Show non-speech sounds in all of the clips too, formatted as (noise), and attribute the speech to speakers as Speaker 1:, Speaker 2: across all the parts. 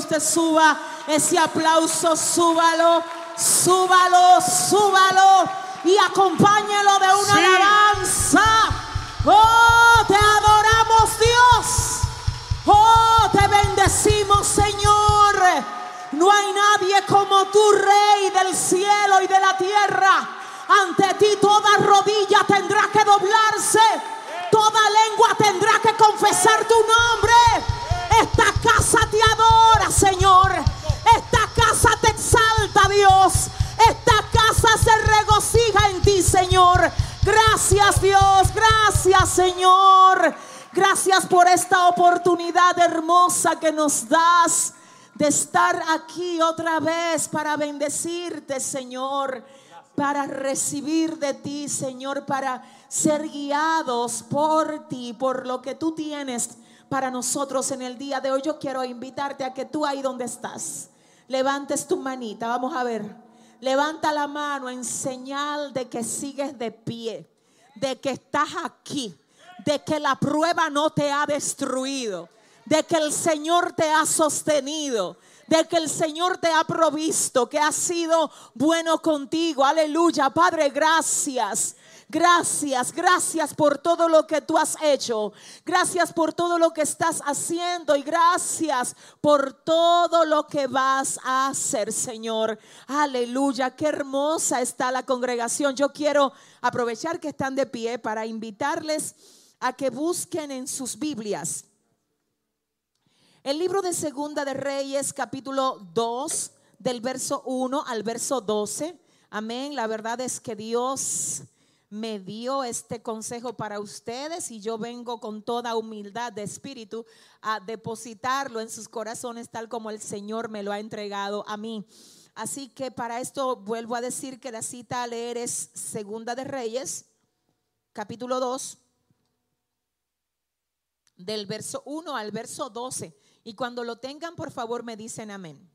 Speaker 1: usted suba ese aplauso, súbalo, súbalo, súbalo y acompáñalo de una alabanza. Oh, te adoramos Dios. Oh, te bendecimos Señor. No hay nadie como tu Rey del cielo y de la tierra. Ante ti toda rodilla tendrá que doblarse. Toda lengua tendrá que confesar tu nombre. Esta casa te adora, Señor. Esta casa te exalta, Dios. Esta casa se regocija en ti, Señor. Gracias, Dios. Gracias, Señor. Gracias por esta oportunidad hermosa que nos das de estar aquí otra vez para bendecirte, Señor, para recibir de ti, Señor, para ser guiados por ti, por lo que tú tienes para nosotros en el día de hoy. Yo quiero invitarte a que tú ahí donde estás, levantes tu manita, vamos a ver, levanta la mano en señal de que sigues de pie, de que estás aquí, de que la prueba no te ha destruido de que el Señor te ha sostenido, de que el Señor te ha provisto, que ha sido bueno contigo. Aleluya, Padre, gracias. Gracias, gracias por todo lo que tú has hecho. Gracias por todo lo que estás haciendo y gracias por todo lo que vas a hacer, Señor. Aleluya, qué hermosa está la congregación. Yo quiero aprovechar que están de pie para invitarles a que busquen en sus Biblias el libro de Segunda de Reyes, capítulo 2, del verso 1 al verso 12. Amén. La verdad es que Dios me dio este consejo para ustedes y yo vengo con toda humildad de espíritu a depositarlo en sus corazones tal como el Señor me lo ha entregado a mí. Así que para esto vuelvo a decir que la cita a leer es Segunda de Reyes, capítulo 2, del verso 1 al verso 12. Y cuando lo tengan, por favor, me dicen amén.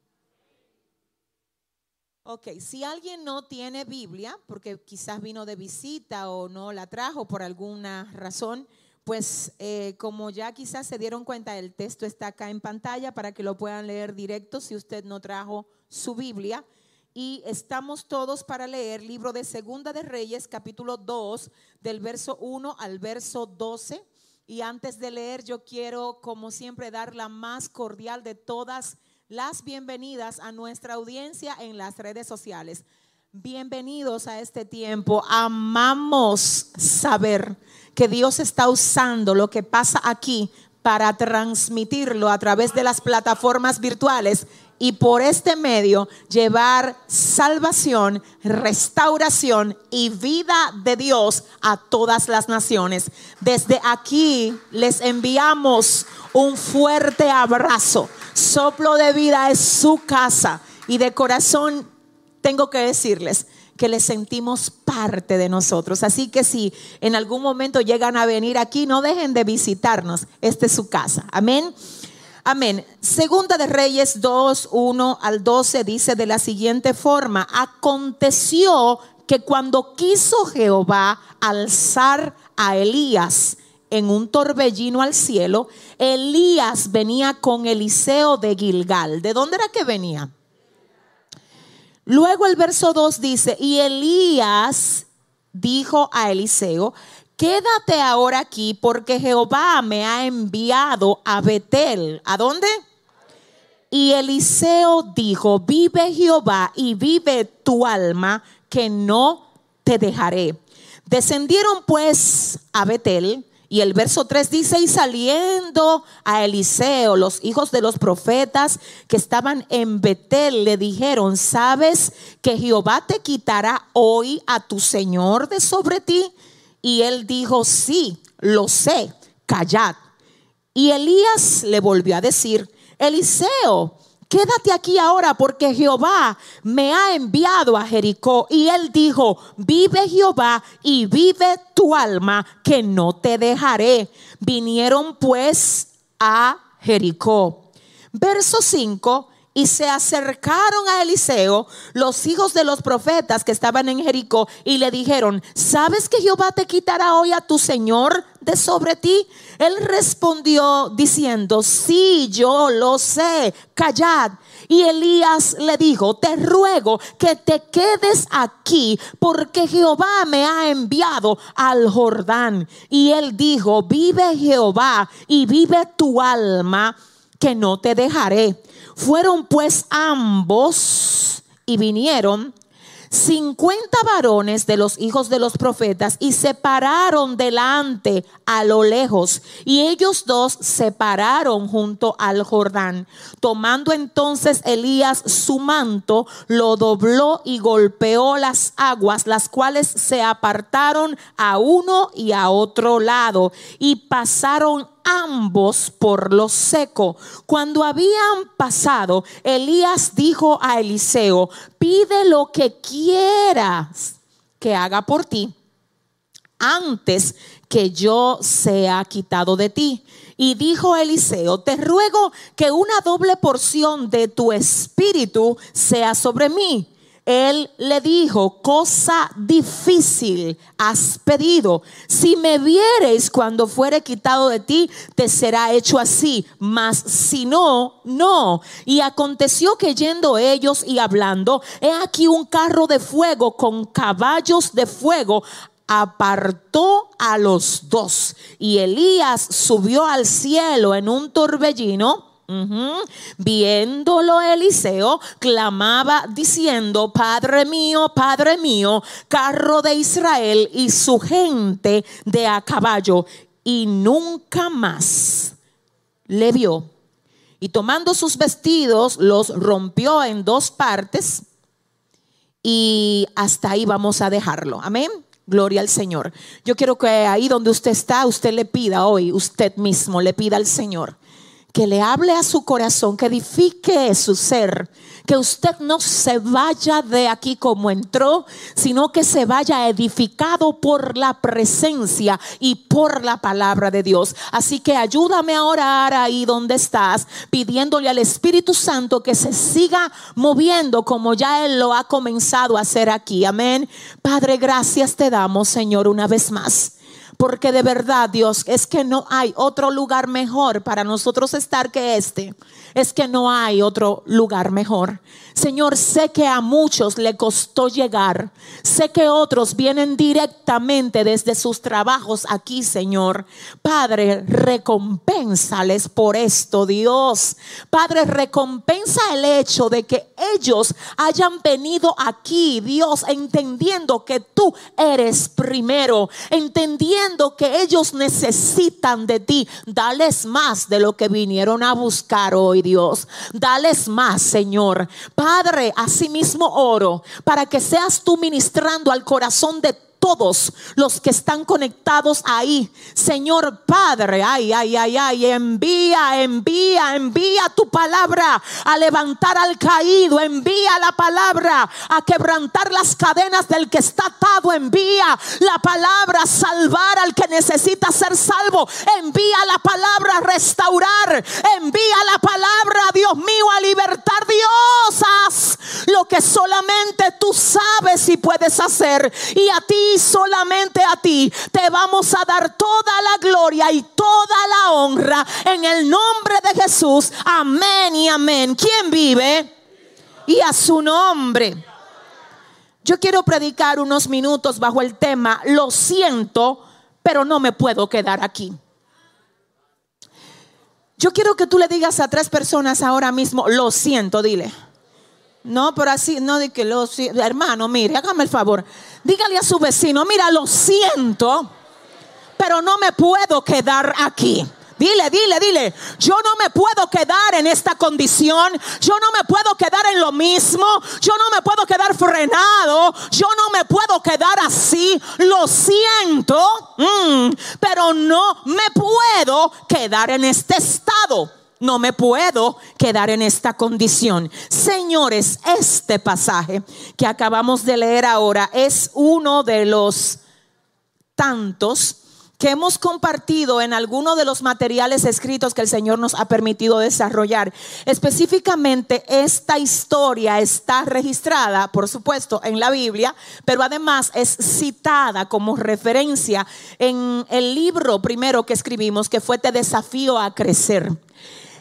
Speaker 1: Ok, si alguien no tiene Biblia, porque quizás vino de visita o no la trajo por alguna razón, pues eh, como ya quizás se dieron cuenta, el texto está acá en pantalla para que lo puedan leer directo si usted no trajo su Biblia. Y estamos todos para leer libro de Segunda de Reyes, capítulo 2, del verso 1 al verso 12. Y antes de leer, yo quiero, como siempre, dar la más cordial de todas las bienvenidas a nuestra audiencia en las redes sociales. Bienvenidos a este tiempo. Amamos saber que Dios está usando lo que pasa aquí para transmitirlo a través de las plataformas virtuales y por este medio llevar salvación, restauración y vida de Dios a todas las naciones. Desde aquí les enviamos un fuerte abrazo. Soplo de vida es su casa y de corazón tengo que decirles que les sentimos parte de nosotros. Así que si en algún momento llegan a venir aquí, no dejen de visitarnos. Esta es su casa. Amén. Amén. Segunda de Reyes 2, 1 al 12 dice de la siguiente forma, aconteció que cuando quiso Jehová alzar a Elías en un torbellino al cielo, Elías venía con Eliseo de Gilgal. ¿De dónde era que venía? Luego el verso 2 dice, y Elías dijo a Eliseo, quédate ahora aquí porque Jehová me ha enviado a Betel. ¿A dónde? Y Eliseo dijo, vive Jehová y vive tu alma, que no te dejaré. Descendieron pues a Betel y el verso 3 dice, y saliendo a Eliseo, los hijos de los profetas que estaban en Betel, le dijeron, ¿sabes que Jehová te quitará hoy a tu Señor de sobre ti? Y él dijo, sí, lo sé, callad. Y Elías le volvió a decir, Eliseo, quédate aquí ahora porque Jehová me ha enviado a Jericó. Y él dijo, vive Jehová y vive tu alma, que no te dejaré. Vinieron pues a Jericó. Verso 5, Y se acercaron a Eliseo los hijos de los profetas que estaban en Jericó y le dijeron, ¿sabes que Jehová te quitará hoy a tu Señor de sobre ti? Él respondió diciendo, sí, yo lo sé, callad. Y Elías le dijo, te ruego que te quedes aquí porque Jehová me ha enviado al Jordán. Y él dijo, vive Jehová y vive tu alma, que no te dejaré. Fueron pues ambos y vinieron 50 varones de los hijos de los profetas y se pararon delante a lo lejos. Y ellos dos se pararon junto al Jordán. Tomando entonces Elías su manto, lo dobló y golpeó las aguas, las cuales se apartaron a uno y a otro lado y pasaron ambos por lo seco. Cuando habían pasado, Elías dijo a Eliseo, pide lo que quieras que haga por ti antes que yo sea quitado de ti. Y dijo Eliseo, te ruego que una doble porción de tu espíritu sea sobre mí él le dijo, cosa difícil has pedido. Si me viereis cuando fuere quitado de ti, te será hecho así. Mas si no, no. Y aconteció que yendo ellos y hablando, he aquí un carro de fuego con caballos de fuego apartó a los dos. Y Elías subió al cielo en un torbellino Viéndolo Eliseo, clamaba diciendo, Padre mío, Padre mío, carro de Israel y su gente de a caballo. Y nunca más le vio. Y tomando sus vestidos, los rompió en dos partes. Y hasta ahí vamos a dejarlo. Amén. Gloria al Señor. Yo quiero que ahí donde usted está, usted le pida hoy, usted mismo le pida al Señor que le hable a su corazón, que edifique su ser, que usted no se vaya de aquí como entró, sino que se vaya edificado por la presencia y por la palabra de Dios. Así que ayúdame a orar ahí donde estás, pidiéndole al Espíritu Santo que se siga moviendo como ya Él lo ha comenzado a hacer aquí. Amén. Padre, gracias te damos, Señor, una vez más. Porque de verdad, Dios, es que no hay otro lugar mejor para nosotros estar que este. Es que no hay otro lugar mejor. Señor, sé que a muchos le costó llegar. Sé que otros vienen directamente desde sus trabajos aquí, Señor. Padre, recompénsales por esto, Dios. Padre, recompensa el hecho de que ellos hayan venido aquí, Dios, entendiendo que tú eres primero, entendiendo que ellos necesitan de ti. Dales más de lo que vinieron a buscar hoy, Dios. Dales más, Señor. Padre, asimismo oro para que seas tú ministrando al corazón de todos los que están conectados ahí. Señor Padre, ay, ay, ay, ay, envía, envía, envía tu palabra a levantar al caído, envía la palabra a quebrantar las cadenas del que está atado, envía la palabra a salvar al que necesita ser salvo, envía la palabra a restaurar, envía la palabra, Dios mío, a libertar. Que solamente tú sabes y puedes hacer. Y a ti solamente a ti te vamos a dar toda la gloria y toda la honra en el nombre de Jesús. Amén y amén. ¿Quién vive? Y a su nombre. Yo quiero predicar unos minutos bajo el tema, lo siento, pero no me puedo quedar aquí. Yo quiero que tú le digas a tres personas ahora mismo, lo siento, dile. No, pero así, no de que lo hermano, mire, hágame el favor. Dígale a su vecino, mira, lo siento, pero no me puedo quedar aquí. Dile, dile, dile, yo no me puedo quedar en esta condición, yo no me puedo quedar en lo mismo, yo no me puedo quedar frenado, yo no me puedo quedar así, lo siento, mm, pero no me puedo quedar en este estado. No me puedo quedar en esta condición. Señores, este pasaje que acabamos de leer ahora es uno de los tantos que hemos compartido en alguno de los materiales escritos que el Señor nos ha permitido desarrollar. Específicamente, esta historia está registrada, por supuesto, en la Biblia, pero además es citada como referencia en el libro primero que escribimos, que fue Te desafío a crecer.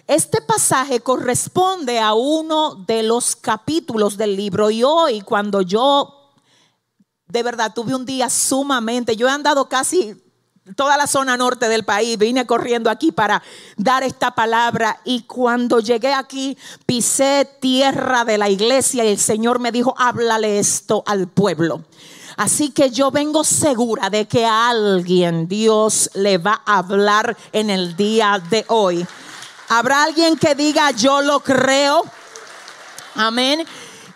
Speaker 1: Este pasaje corresponde a uno de los capítulos del libro y hoy cuando yo de verdad tuve un día sumamente, yo he andado casi toda la zona norte del país, vine corriendo aquí para dar esta palabra y cuando llegué aquí pisé tierra de la iglesia y el Señor me dijo, háblale esto al pueblo. Así que yo vengo segura de que a alguien Dios le va a hablar en el día de hoy. ¿Habrá alguien que diga, yo lo creo? Amén.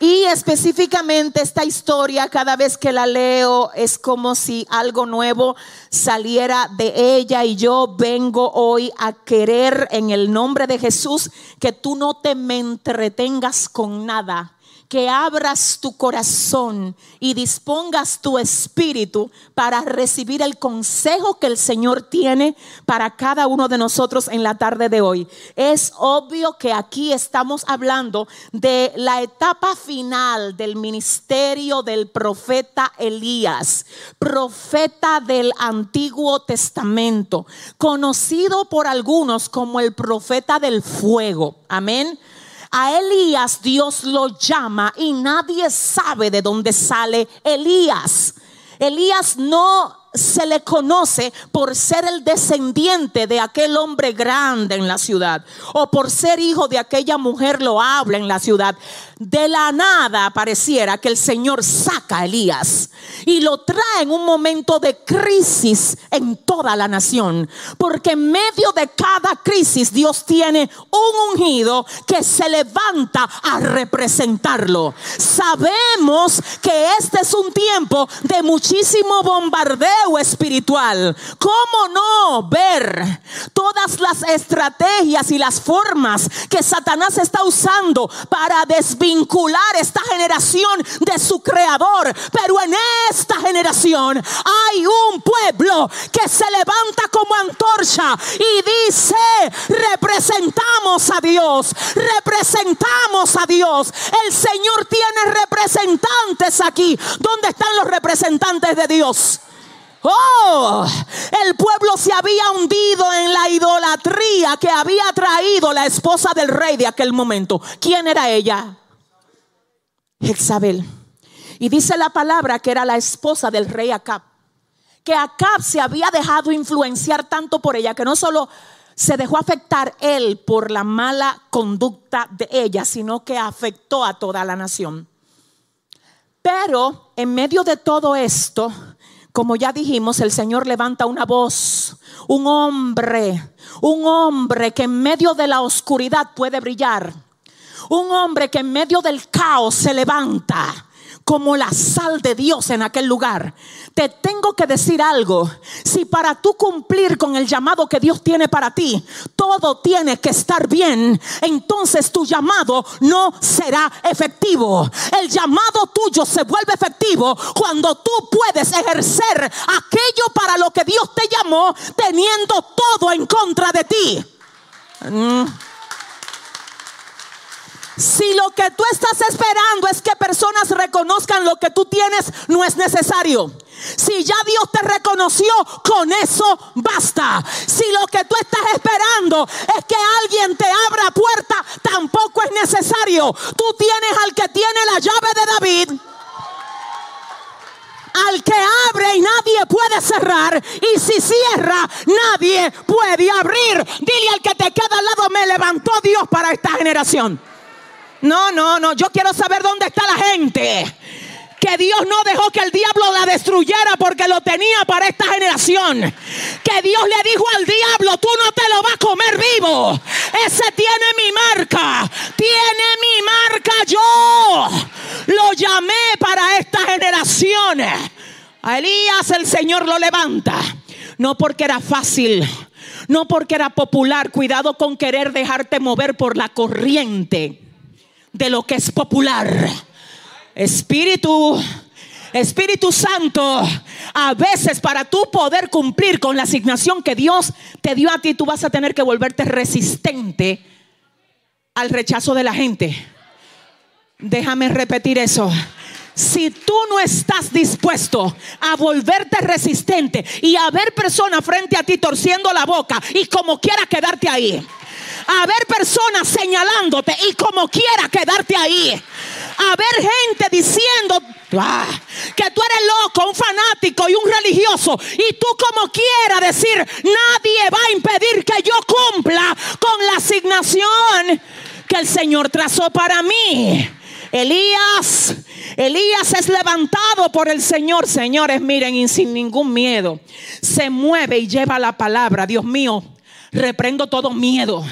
Speaker 1: Y específicamente esta historia, cada vez que la leo, es como si algo nuevo saliera de ella y yo vengo hoy a querer en el nombre de Jesús que tú no te me entretengas con nada que abras tu corazón y dispongas tu espíritu para recibir el consejo que el Señor tiene para cada uno de nosotros en la tarde de hoy. Es obvio que aquí estamos hablando de la etapa final del ministerio del profeta Elías, profeta del Antiguo Testamento, conocido por algunos como el profeta del fuego. Amén. A Elías Dios lo llama y nadie sabe de dónde sale Elías. Elías no se le conoce por ser el descendiente de aquel hombre grande en la ciudad o por ser hijo de aquella mujer lo habla en la ciudad. De la nada pareciera que el Señor saca a Elías y lo trae en un momento de crisis en toda la nación. Porque en medio de cada crisis Dios tiene un ungido que se levanta a representarlo. Sabemos que este es un tiempo de muchísimo bombardeo espiritual. ¿Cómo no ver todas las estrategias y las formas que Satanás está usando para desviar? Vincular esta generación de su creador. Pero en esta generación hay un pueblo que se levanta como antorcha y dice, representamos a Dios, representamos a Dios. El Señor tiene representantes aquí. ¿Dónde están los representantes de Dios? Oh, el pueblo se había hundido en la idolatría que había traído la esposa del rey de aquel momento. ¿Quién era ella? Y dice la palabra que era la esposa del rey Acab. Que Acab se había dejado influenciar tanto por ella que no solo se dejó afectar él por la mala conducta de ella, sino que afectó a toda la nación. Pero en medio de todo esto, como ya dijimos, el Señor levanta una voz, un hombre, un hombre que en medio de la oscuridad puede brillar un hombre que en medio del caos se levanta como la sal de Dios en aquel lugar. Te tengo que decir algo. Si para tú cumplir con el llamado que Dios tiene para ti, todo tiene que estar bien, entonces tu llamado no será efectivo. El llamado tuyo se vuelve efectivo cuando tú puedes ejercer aquello para lo que Dios te llamó, teniendo todo en contra de ti. Mm. Si lo que tú estás esperando es que personas reconozcan lo que tú tienes, no es necesario. Si ya Dios te reconoció, con eso basta. Si lo que tú estás esperando es que alguien te abra puerta, tampoco es necesario. Tú tienes al que tiene la llave de David. Al que abre y nadie puede cerrar. Y si cierra, nadie puede abrir. Dile al que te queda al lado, me levantó Dios para esta generación. No, no, no. Yo quiero saber dónde está la gente. Que Dios no dejó que el diablo la destruyera porque lo tenía para esta generación. Que Dios le dijo al diablo, tú no te lo vas a comer vivo. Ese tiene mi marca. Tiene mi marca yo. Lo llamé para esta generación. A Elías el Señor lo levanta. No porque era fácil. No porque era popular. Cuidado con querer dejarte mover por la corriente de lo que es popular. Espíritu, Espíritu Santo, A veces para tú poder cumplir con la asignación que Dios te dio a ti, tú vas a tener que volverte resistente al rechazo de la gente. Déjame repetir eso. Si tú no estás dispuesto a volverte resistente y a ver personas frente a ti torciendo la boca y como quiera quedarte ahí, a ver personas señalándote y como quiera quedarte ahí, a ver gente diciendo ah, que tú eres loco, un fanático y un religioso y tú como quiera decir, nadie va a impedir que yo cumpla con la asignación que el Señor trazó para mí. Elías, Elías es levantado por el Señor, señores, miren, y sin ningún miedo, se mueve y lleva la palabra. Dios mío, reprendo todo miedo.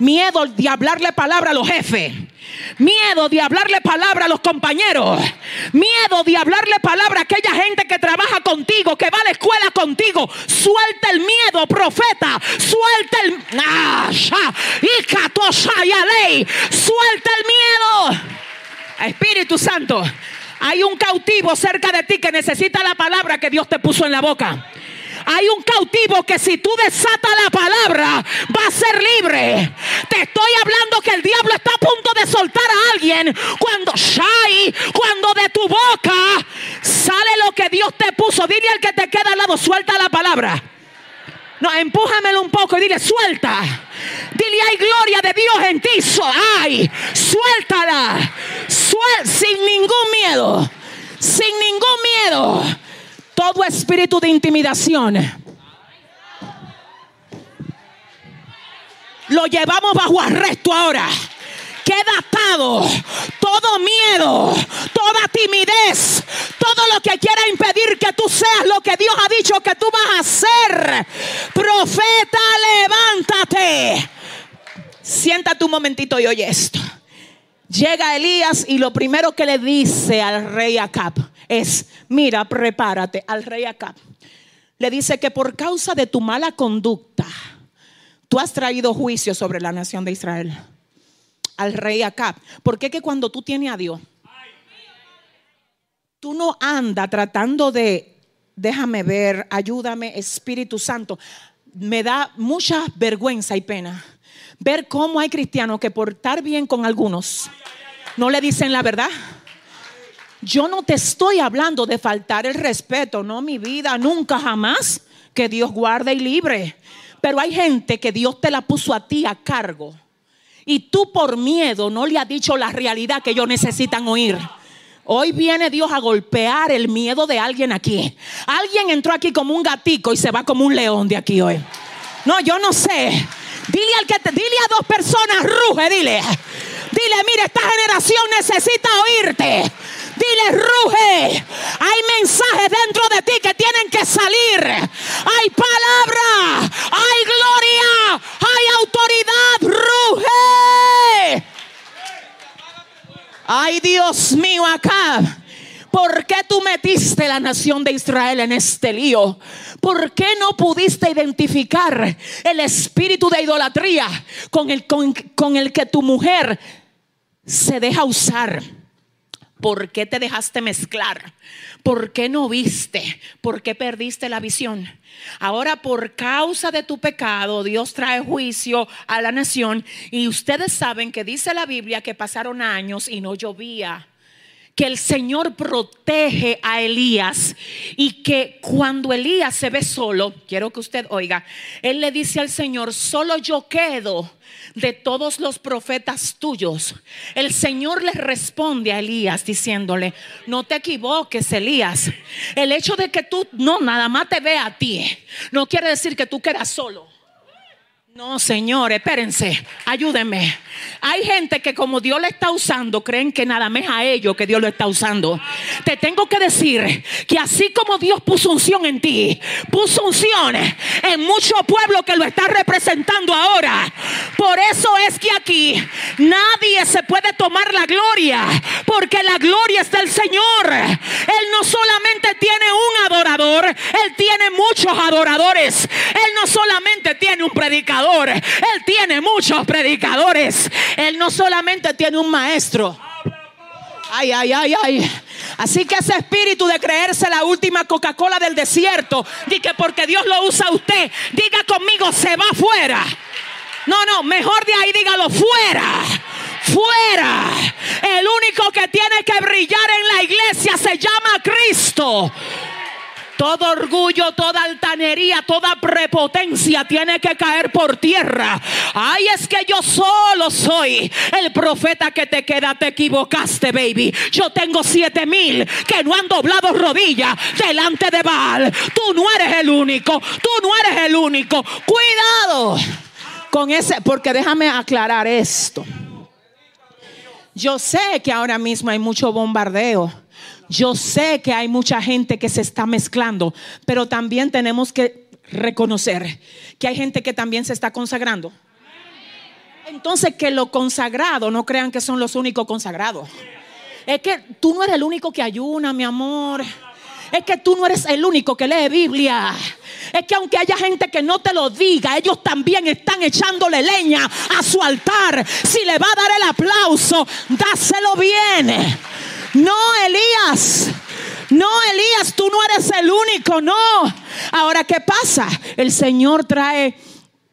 Speaker 1: Miedo de hablarle palabra a los jefes. Miedo de hablarle palabra a los compañeros. Miedo de hablarle palabra a aquella gente que trabaja contigo, que va a la escuela contigo. Suelta el miedo, profeta. Suelta el. Ah, Suelta el miedo. Espíritu Santo, hay un cautivo cerca de ti que necesita la palabra que Dios te puso en la boca. Hay un cautivo que si tú desatas la palabra va a ser libre. Te estoy hablando que el diablo está a punto de soltar a alguien cuando cuando de tu boca sale lo que Dios te puso. Dile al que te queda al lado, suelta la palabra. No, empújamelo un poco y dile, suelta. Dile, hay gloria de Dios en ti. Ay, suéltala. sin ningún miedo. Sin ningún miedo. Todo espíritu de intimidación. Lo llevamos bajo arresto ahora queda atado todo miedo, toda timidez, todo lo que quiera impedir que tú seas lo que Dios ha dicho que tú vas a ser. Profeta, levántate. Siéntate un momentito y oye esto. Llega Elías y lo primero que le dice al rey Acab es, mira, prepárate al rey Acab. Le dice que por causa de tu mala conducta, tú has traído juicio sobre la nación de Israel al rey Acab. Porque que cuando tú tienes a Dios, tú no andas tratando de, déjame ver, ayúdame, Espíritu Santo. Me da mucha vergüenza y pena ver cómo hay cristianos que por estar bien con algunos no le dicen la verdad. Yo no te estoy hablando de faltar el respeto, no mi vida, nunca jamás. Que Dios guarde y libre. Pero hay gente que Dios te la puso a ti a cargo y tú por miedo no le has dicho la realidad que ellos necesitan oír. Hoy viene Dios a golpear el miedo de alguien aquí. Alguien entró aquí como un gatico y se va como un león de aquí hoy. No, yo no sé. Dile al que dile a dos personas, ruge, dile. Dile, mire, esta generación necesita oírte. Dile, ruge. Hay mensajes dentro de ti que tienen que salir. Hay palabra. Hay gloria. Hay autoridad. Ruge. Ay, Dios mío, acá. ¿Por qué tú metiste la nación de Israel en este lío? ¿Por qué no pudiste identificar el espíritu de idolatría con el, con, con el que tu mujer se deja usar? ¿Por qué te dejaste mezclar? ¿Por qué no viste? ¿Por qué perdiste la visión? Ahora por causa de tu pecado Dios trae juicio a la nación y ustedes saben que dice la Biblia que pasaron años y no llovía que el Señor protege a Elías y que cuando Elías se ve solo, quiero que usted oiga, él le dice al Señor, solo yo quedo de todos los profetas tuyos. El Señor le responde a Elías diciéndole, no te equivoques, Elías. El hecho de que tú no nada más te vea a ti, no quiere decir que tú quedas solo. No, Señor, espérense, ayúdenme. Hay gente que como Dios le está usando, creen que nada más a ellos que Dios lo está usando. Te tengo que decir que así como Dios puso unción en ti, puso unción en mucho pueblo que lo está representando ahora. Por eso es que aquí nadie se puede tomar la gloria, porque la gloria es del Señor. Él no solamente tiene un adorador, Él muchos adoradores. Él no solamente tiene un predicador él tiene muchos predicadores. Él no solamente tiene un maestro. Ay, ay, ay, ay. Así que ese espíritu de creerse la última Coca-Cola del desierto, di que porque Dios lo usa a usted, diga conmigo, se va fuera. No, no, mejor de ahí dígalo fuera. Fuera. El único que tiene que brillar en la iglesia se llama Cristo. Todo orgullo, toda altanería, toda prepotencia tiene que caer por tierra. Ay, es que yo solo soy el profeta que te queda. Te equivocaste, baby. Yo tengo siete mil que no han doblado rodillas delante de Baal. Tú no eres el único. Tú no eres el único. Cuidado con ese, porque déjame aclarar esto. Yo sé que ahora mismo hay mucho bombardeo yo sé que hay mucha gente que se está mezclando, pero también tenemos que reconocer que hay gente que también se está consagrando. Entonces, que lo consagrado no crean que son los únicos consagrados. Es que tú no eres el único que ayuna, mi amor. Es que tú no eres el único que lee Biblia. Es que aunque haya gente que no te lo diga, ellos también están echándole leña a su altar. Si le va a dar el aplauso, dáselo bien. No, Elías. No, Elías, tú no eres el único, no. Ahora, ¿qué pasa? El Señor trae,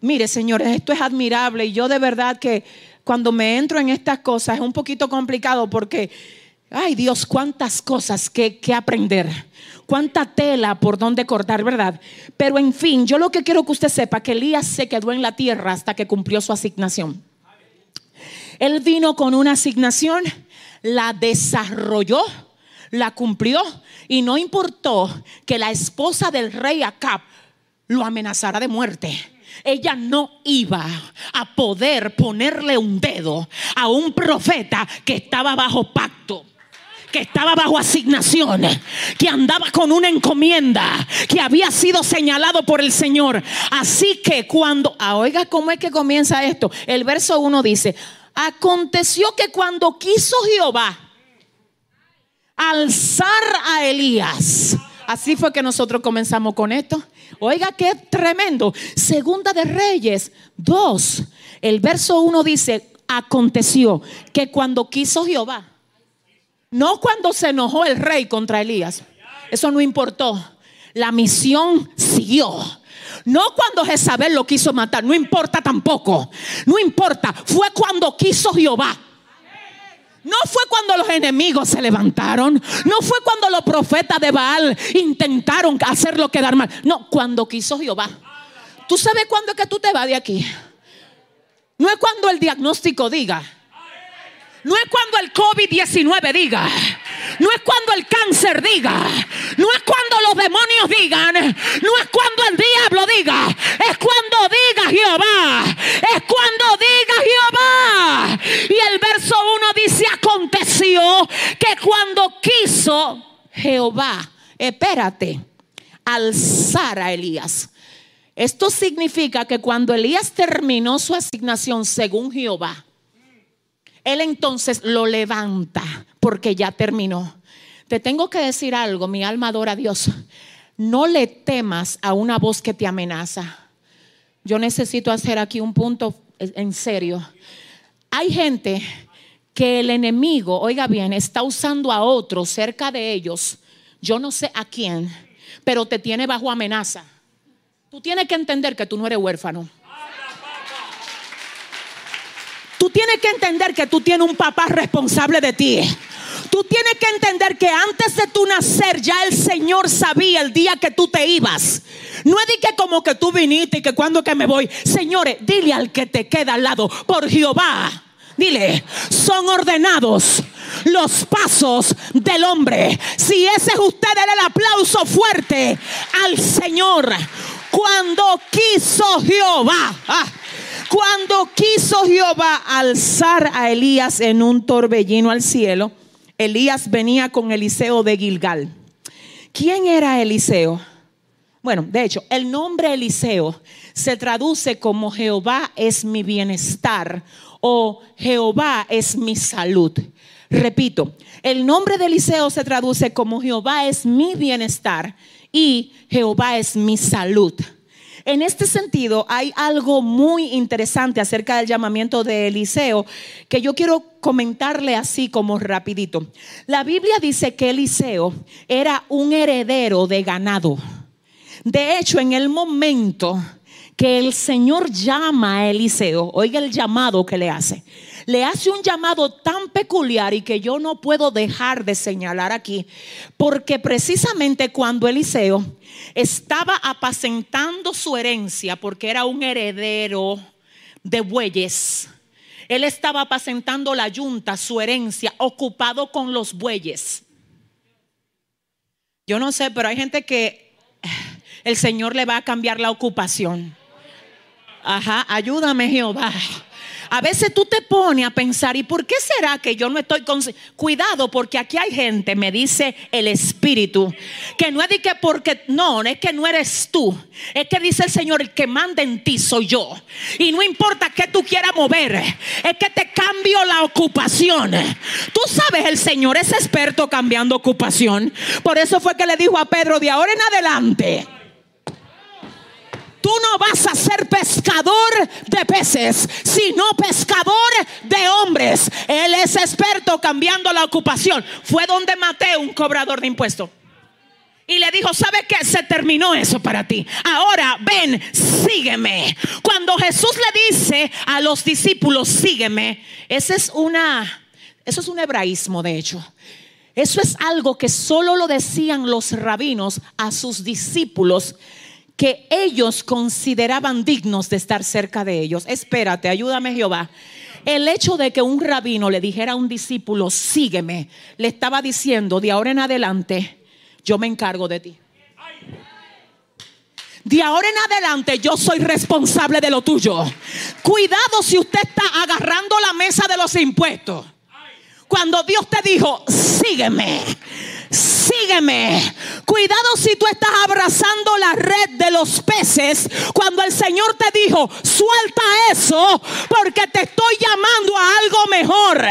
Speaker 1: mire, señores, esto es admirable y yo de verdad que cuando me entro en estas cosas es un poquito complicado porque, ay Dios, cuántas cosas que, que aprender, cuánta tela por donde cortar, ¿verdad? Pero en fin, yo lo que quiero que usted sepa que Elías se quedó en la tierra hasta que cumplió su asignación. Él vino con una asignación la desarrolló, la cumplió y no importó que la esposa del rey Acab lo amenazara de muerte. Ella no iba a poder ponerle un dedo a un profeta que estaba bajo pacto que estaba bajo asignación, que andaba con una encomienda, que había sido señalado por el Señor. Así que cuando, ah, oiga, ¿cómo es que comienza esto? El verso 1 dice, Aconteció que cuando quiso Jehová alzar a Elías, así fue que nosotros comenzamos con esto. Oiga, qué tremendo. Segunda de Reyes 2, el verso 1 dice, aconteció que cuando quiso Jehová, no cuando se enojó el rey contra Elías, eso no importó. La misión siguió. No cuando Jezabel lo quiso matar, no importa tampoco. No importa, fue cuando quiso Jehová. No fue cuando los enemigos se levantaron. No fue cuando los profetas de Baal intentaron hacerlo quedar mal. No, cuando quiso Jehová. ¿Tú sabes cuándo es que tú te vas de aquí? No es cuando el diagnóstico diga. No es cuando el COVID-19 diga. No es cuando el cáncer diga. No es cuando los demonios digan. No es cuando el diablo diga. Es cuando diga Jehová. Es cuando diga Jehová. Y el verso 1 dice, aconteció que cuando quiso Jehová, espérate, alzar a Elías. Esto significa que cuando Elías terminó su asignación según Jehová, él entonces lo levanta porque ya terminó. Te tengo que decir algo, mi alma adora a Dios. No le temas a una voz que te amenaza. Yo necesito hacer aquí un punto en serio. Hay gente que el enemigo, oiga bien, está usando a otro cerca de ellos, yo no sé a quién, pero te tiene bajo amenaza. Tú tienes que entender que tú no eres huérfano. Tú tienes que entender que tú tienes un papá responsable de ti. Tú tienes que entender que antes de tu nacer ya el Señor sabía el día que tú te ibas. No es de que como que tú viniste y que cuando que me voy. Señores, dile al que te queda al lado, por Jehová. Dile, son ordenados los pasos del hombre. Si ese es usted, el aplauso fuerte al Señor. Cuando quiso Jehová. Ah, cuando quiso Jehová alzar a Elías en un torbellino al cielo, Elías venía con Eliseo de Gilgal. ¿Quién era Eliseo? Bueno, de hecho, el nombre Eliseo se traduce como Jehová es mi bienestar o Jehová es mi salud. Repito, el nombre de Eliseo se traduce como Jehová es mi bienestar y Jehová es mi salud. En este sentido, hay algo muy interesante acerca del llamamiento de Eliseo que yo quiero comentarle así como rapidito. La Biblia dice que Eliseo era un heredero de ganado. De hecho, en el momento que el Señor llama a Eliseo, oiga el llamado que le hace. Le hace un llamado tan peculiar y que yo no puedo dejar de señalar aquí, porque precisamente cuando Eliseo estaba apacentando su herencia, porque era un heredero de bueyes, él estaba apacentando la yunta, su herencia, ocupado con los bueyes. Yo no sé, pero hay gente que el Señor le va a cambiar la ocupación. Ajá, ayúdame Jehová. A veces tú te pones a pensar, ¿y por qué será que yo no estoy con... Cuidado, porque aquí hay gente, me dice el Espíritu, que no es de que porque, no, es que no eres tú. Es que dice el Señor, el que manda en ti soy yo. Y no importa que tú quieras mover, es que te cambio la ocupación. Tú sabes, el Señor es experto cambiando ocupación. Por eso fue que le dijo a Pedro, de ahora en adelante tú no vas a ser pescador de peces, sino pescador de hombres. Él es experto cambiando la ocupación. Fue donde maté un cobrador de impuestos. Y le dijo, ¿sabe qué? Se terminó eso para ti. Ahora ven, sígueme. Cuando Jesús le dice a los discípulos, sígueme, ese es una, eso es un hebraísmo de hecho. Eso es algo que solo lo decían los rabinos a sus discípulos que ellos consideraban dignos de estar cerca de ellos. Espérate, ayúdame Jehová. El hecho de que un rabino le dijera a un discípulo, sígueme, le estaba diciendo, de ahora en adelante, yo me encargo de ti. De ahora en adelante yo soy responsable de lo tuyo. Cuidado si usted está agarrando la mesa de los impuestos. Cuando Dios te dijo, sígueme sígueme. Cuidado si tú estás abrazando la red de los peces cuando el Señor te dijo, suelta eso porque te estoy llamando a algo mejor.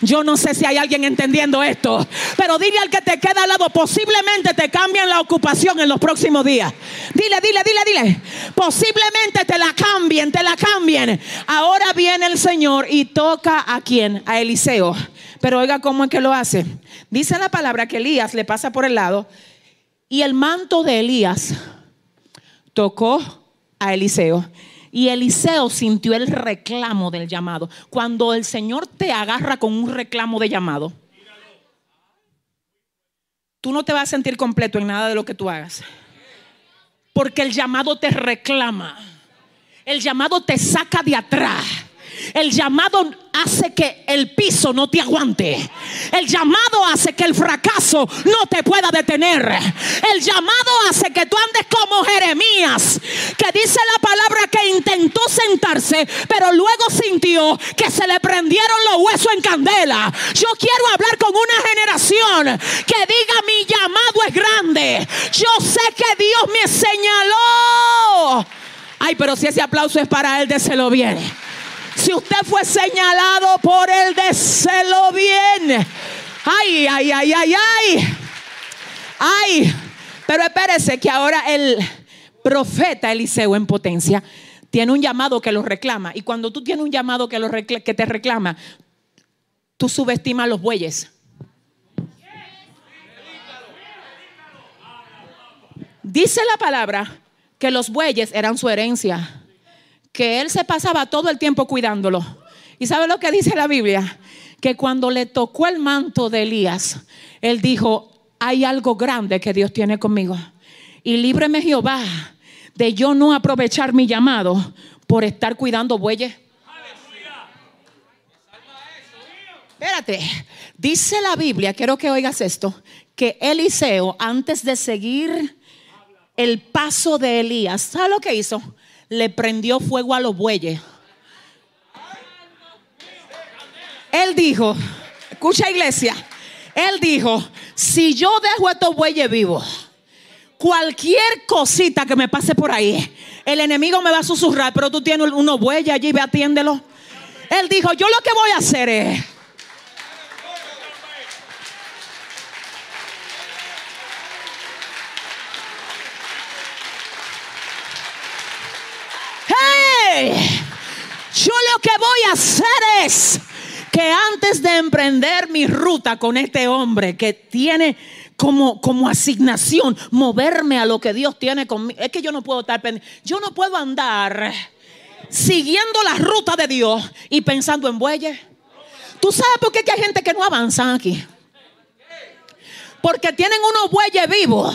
Speaker 1: Yo no sé si hay alguien entendiendo esto, pero dile al que te queda al lado, posiblemente te cambien la ocupación en los próximos días. Dile, dile, dile, dile. Posiblemente te la cambien, te la cambien. Ahora viene el Señor y toca a quién? A Eliseo. Pero oiga cómo es que lo hace. Dice la palabra que Elías le pasa por el lado y el manto de Elías tocó a Eliseo. Y Eliseo sintió el reclamo del llamado. Cuando el Señor te agarra con un reclamo de llamado, tú no te vas a sentir completo en nada de lo que tú hagas. Porque el llamado te reclama. El llamado te saca de atrás. El llamado hace que el piso no te aguante. El llamado hace que el fracaso no te pueda detener. El llamado hace que tú andes como Jeremías, que dice la palabra que intentó sentarse, pero luego sintió que se le prendieron los huesos en candela. Yo quiero hablar con una generación que diga mi llamado es grande. Yo sé que Dios me señaló. Ay, pero si ese aplauso es para él, déselo bien. Si usted fue señalado por él, déselo bien. Ay, ay, ay, ay, ay. Ay, pero espérese que ahora el profeta Eliseo en potencia tiene un llamado que lo reclama. Y cuando tú tienes un llamado que, lo que te reclama, tú subestimas los bueyes. Dice la palabra que los bueyes eran su herencia que él se pasaba todo el tiempo cuidándolo. ¿Y sabe lo que dice la Biblia? Que cuando le tocó el manto de Elías, él dijo, hay algo grande que Dios tiene conmigo. Y líbreme Jehová de yo no aprovechar mi llamado por estar cuidando bueyes. Espérate, dice la Biblia, quiero que oigas esto, que Eliseo, antes de seguir el paso de Elías, ¿sabe lo que hizo? Le prendió fuego a los bueyes. Él dijo, escucha iglesia, él dijo, si yo dejo a estos bueyes vivos, cualquier cosita que me pase por ahí, el enemigo me va a susurrar, pero tú tienes unos bueyes allí, ve atiéndelo. Él dijo, yo lo que voy a hacer es voy a hacer es que antes de emprender mi ruta con este hombre que tiene como, como asignación moverme a lo que Dios tiene conmigo, es que yo no puedo estar pendiente, yo no puedo andar siguiendo la ruta de Dios y pensando en bueyes. ¿Tú sabes por qué hay gente que no avanza aquí? Porque tienen unos bueyes vivos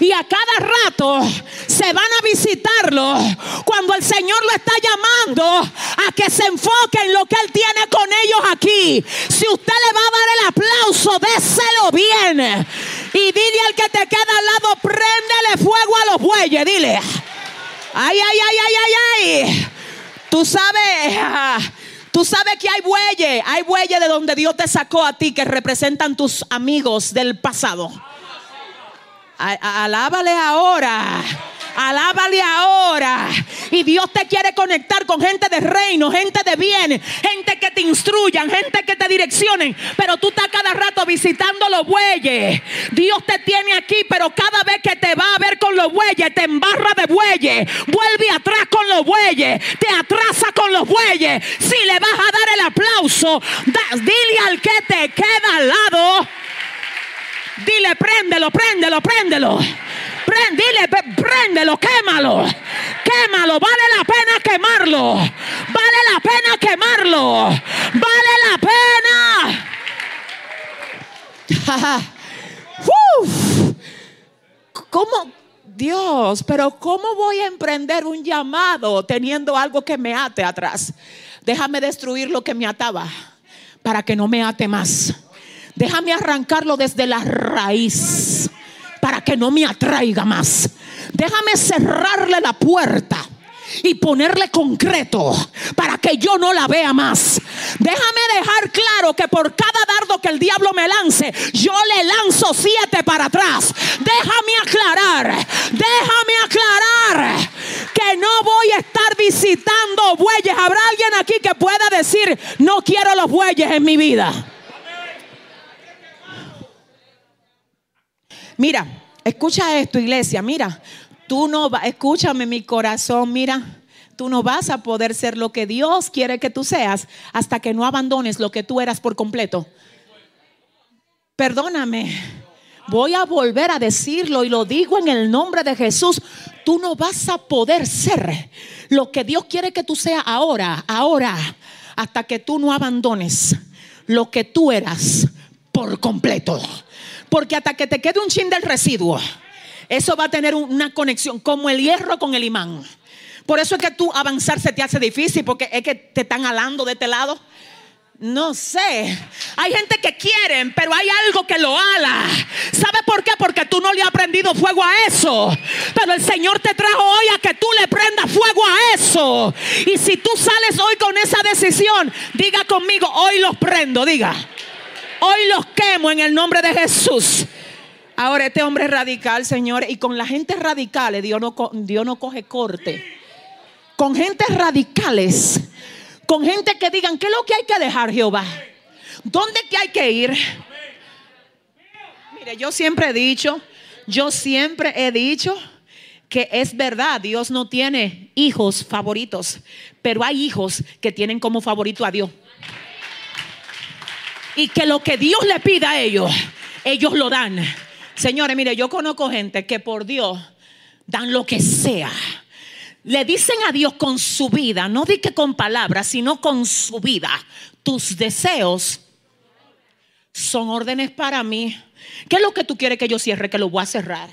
Speaker 1: y a cada rato se van a visitarlo cuando el Señor lo está llamando a que se enfoque en lo que Él tiene con ellos aquí. Si usted le va a dar el aplauso, déselo bien. Y dile al que te queda al lado, préndele fuego a los bueyes, dile. Ay, ay, ay, ay, ay, ay. Tú sabes, tú sabes que hay bueyes, hay bueyes de donde Dios te sacó a ti que representan tus amigos del pasado. Alábale ahora. Alábale ahora. Y Dios te quiere conectar con gente de reino, gente de bien, gente que te instruyan, gente que te direccionen. Pero tú estás cada rato visitando los bueyes. Dios te tiene aquí, pero cada vez que te va a ver con los bueyes, te embarra de bueyes. Vuelve atrás con los bueyes. Te atrasa con los bueyes. Si le vas a dar el aplauso, dile al que te queda al lado. Dile, préndelo, préndelo, préndelo. dile, préndelo, quémalo. Quémalo, vale la pena quemarlo. Vale la pena quemarlo. Vale la pena. (laughs) ¿Cómo? Dios, pero ¿cómo voy a emprender un llamado teniendo algo que me ate atrás? Déjame destruir lo que me ataba para que no me ate más. Déjame arrancarlo desde la raíz para que no me atraiga más. Déjame cerrarle la puerta y ponerle concreto para que yo no la vea más. Déjame dejar claro que por cada dardo que el diablo me lance, yo le lanzo siete para atrás. Déjame aclarar, déjame aclarar que no voy a estar visitando bueyes. ¿Habrá alguien aquí que pueda decir, no quiero los bueyes en mi vida? Mira, escucha esto, iglesia. Mira, tú no vas, escúchame mi corazón, mira. Tú no vas a poder ser lo que Dios quiere que tú seas hasta que no abandones lo que tú eras por completo. Perdóname. Voy a volver a decirlo y lo digo en el nombre de Jesús. Tú no vas a poder ser lo que Dios quiere que tú seas ahora, ahora, hasta que tú no abandones lo que tú eras por completo. Porque hasta que te quede un chin del residuo, eso va a tener una conexión como el hierro con el imán. Por eso es que tú avanzar se te hace difícil porque es que te están alando de este lado. No sé. Hay gente que quieren, pero hay algo que lo ala. ¿Sabe por qué? Porque tú no le has prendido fuego a eso. Pero el Señor te trajo hoy a que tú le prendas fuego a eso. Y si tú sales hoy con esa decisión, diga conmigo, hoy los prendo, diga. Hoy los quemo en el nombre de Jesús. Ahora este hombre es radical, Señor, y con la gente radical Dios no, Dios no coge corte. Con gente radicales, con gente que digan, ¿qué es lo que hay que dejar, Jehová? ¿Dónde que hay que ir? Mire, yo siempre he dicho, yo siempre he dicho que es verdad, Dios no tiene hijos favoritos, pero hay hijos que tienen como favorito a Dios y que lo que Dios le pida a ellos, ellos lo dan. Señores, mire, yo conozco gente que por Dios dan lo que sea. Le dicen a Dios con su vida, no di que con palabras, sino con su vida. Tus deseos son órdenes para mí. ¿Qué es lo que tú quieres que yo cierre? Que lo voy a cerrar.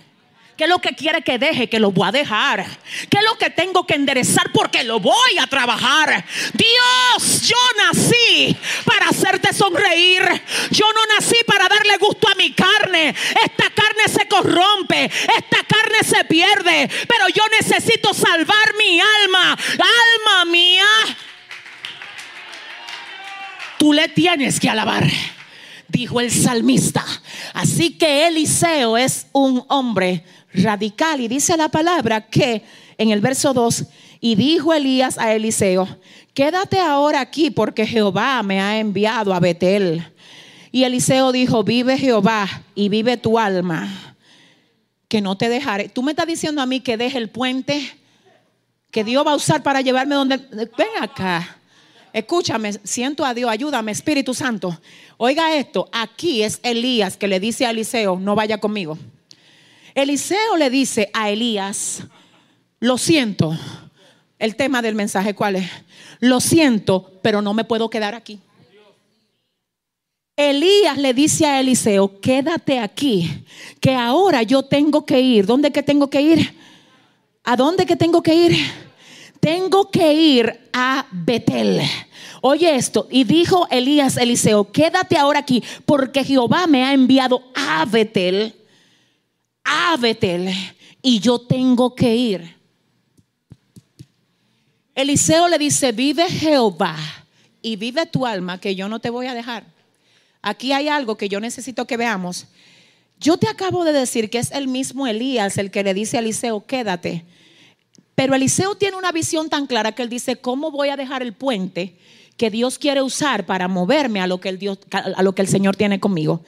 Speaker 1: ¿Qué es lo que quiere que deje? Que lo voy a dejar. ¿Qué es lo que tengo que enderezar? Porque lo voy a trabajar. Dios, yo nací para hacerte sonreír. Yo no nací para darle gusto a mi carne. Esta carne se corrompe. Esta carne se pierde. Pero yo necesito salvar mi alma. Alma mía. Tú le tienes que alabar dijo el salmista. Así que Eliseo es un hombre radical. Y dice la palabra que en el verso 2, y dijo Elías a Eliseo, quédate ahora aquí porque Jehová me ha enviado a Betel. Y Eliseo dijo, vive Jehová y vive tu alma, que no te dejaré. Tú me estás diciendo a mí que deje el puente que Dios va a usar para llevarme donde... Ven acá. Escúchame, siento a Dios, ayúdame, Espíritu Santo. Oiga esto, aquí es Elías que le dice a Eliseo, no vaya conmigo. Eliseo le dice a Elías, lo siento. El tema del mensaje, ¿cuál es? Lo siento, pero no me puedo quedar aquí. Elías le dice a Eliseo, quédate aquí, que ahora yo tengo que ir. ¿Dónde que tengo que ir? ¿A dónde que tengo que ir? Tengo que ir a Betel. Oye esto, y dijo Elías Eliseo, quédate ahora aquí, porque Jehová me ha enviado a Betel, a Betel, y yo tengo que ir. Eliseo le dice, vive Jehová y vive tu alma, que yo no te voy a dejar. Aquí hay algo que yo necesito que veamos. Yo te acabo de decir que es el mismo Elías el que le dice a Eliseo, quédate. Pero Eliseo tiene una visión tan clara que él dice, ¿cómo voy a dejar el puente que Dios quiere usar para moverme a lo que el, Dios, a lo que el Señor tiene conmigo?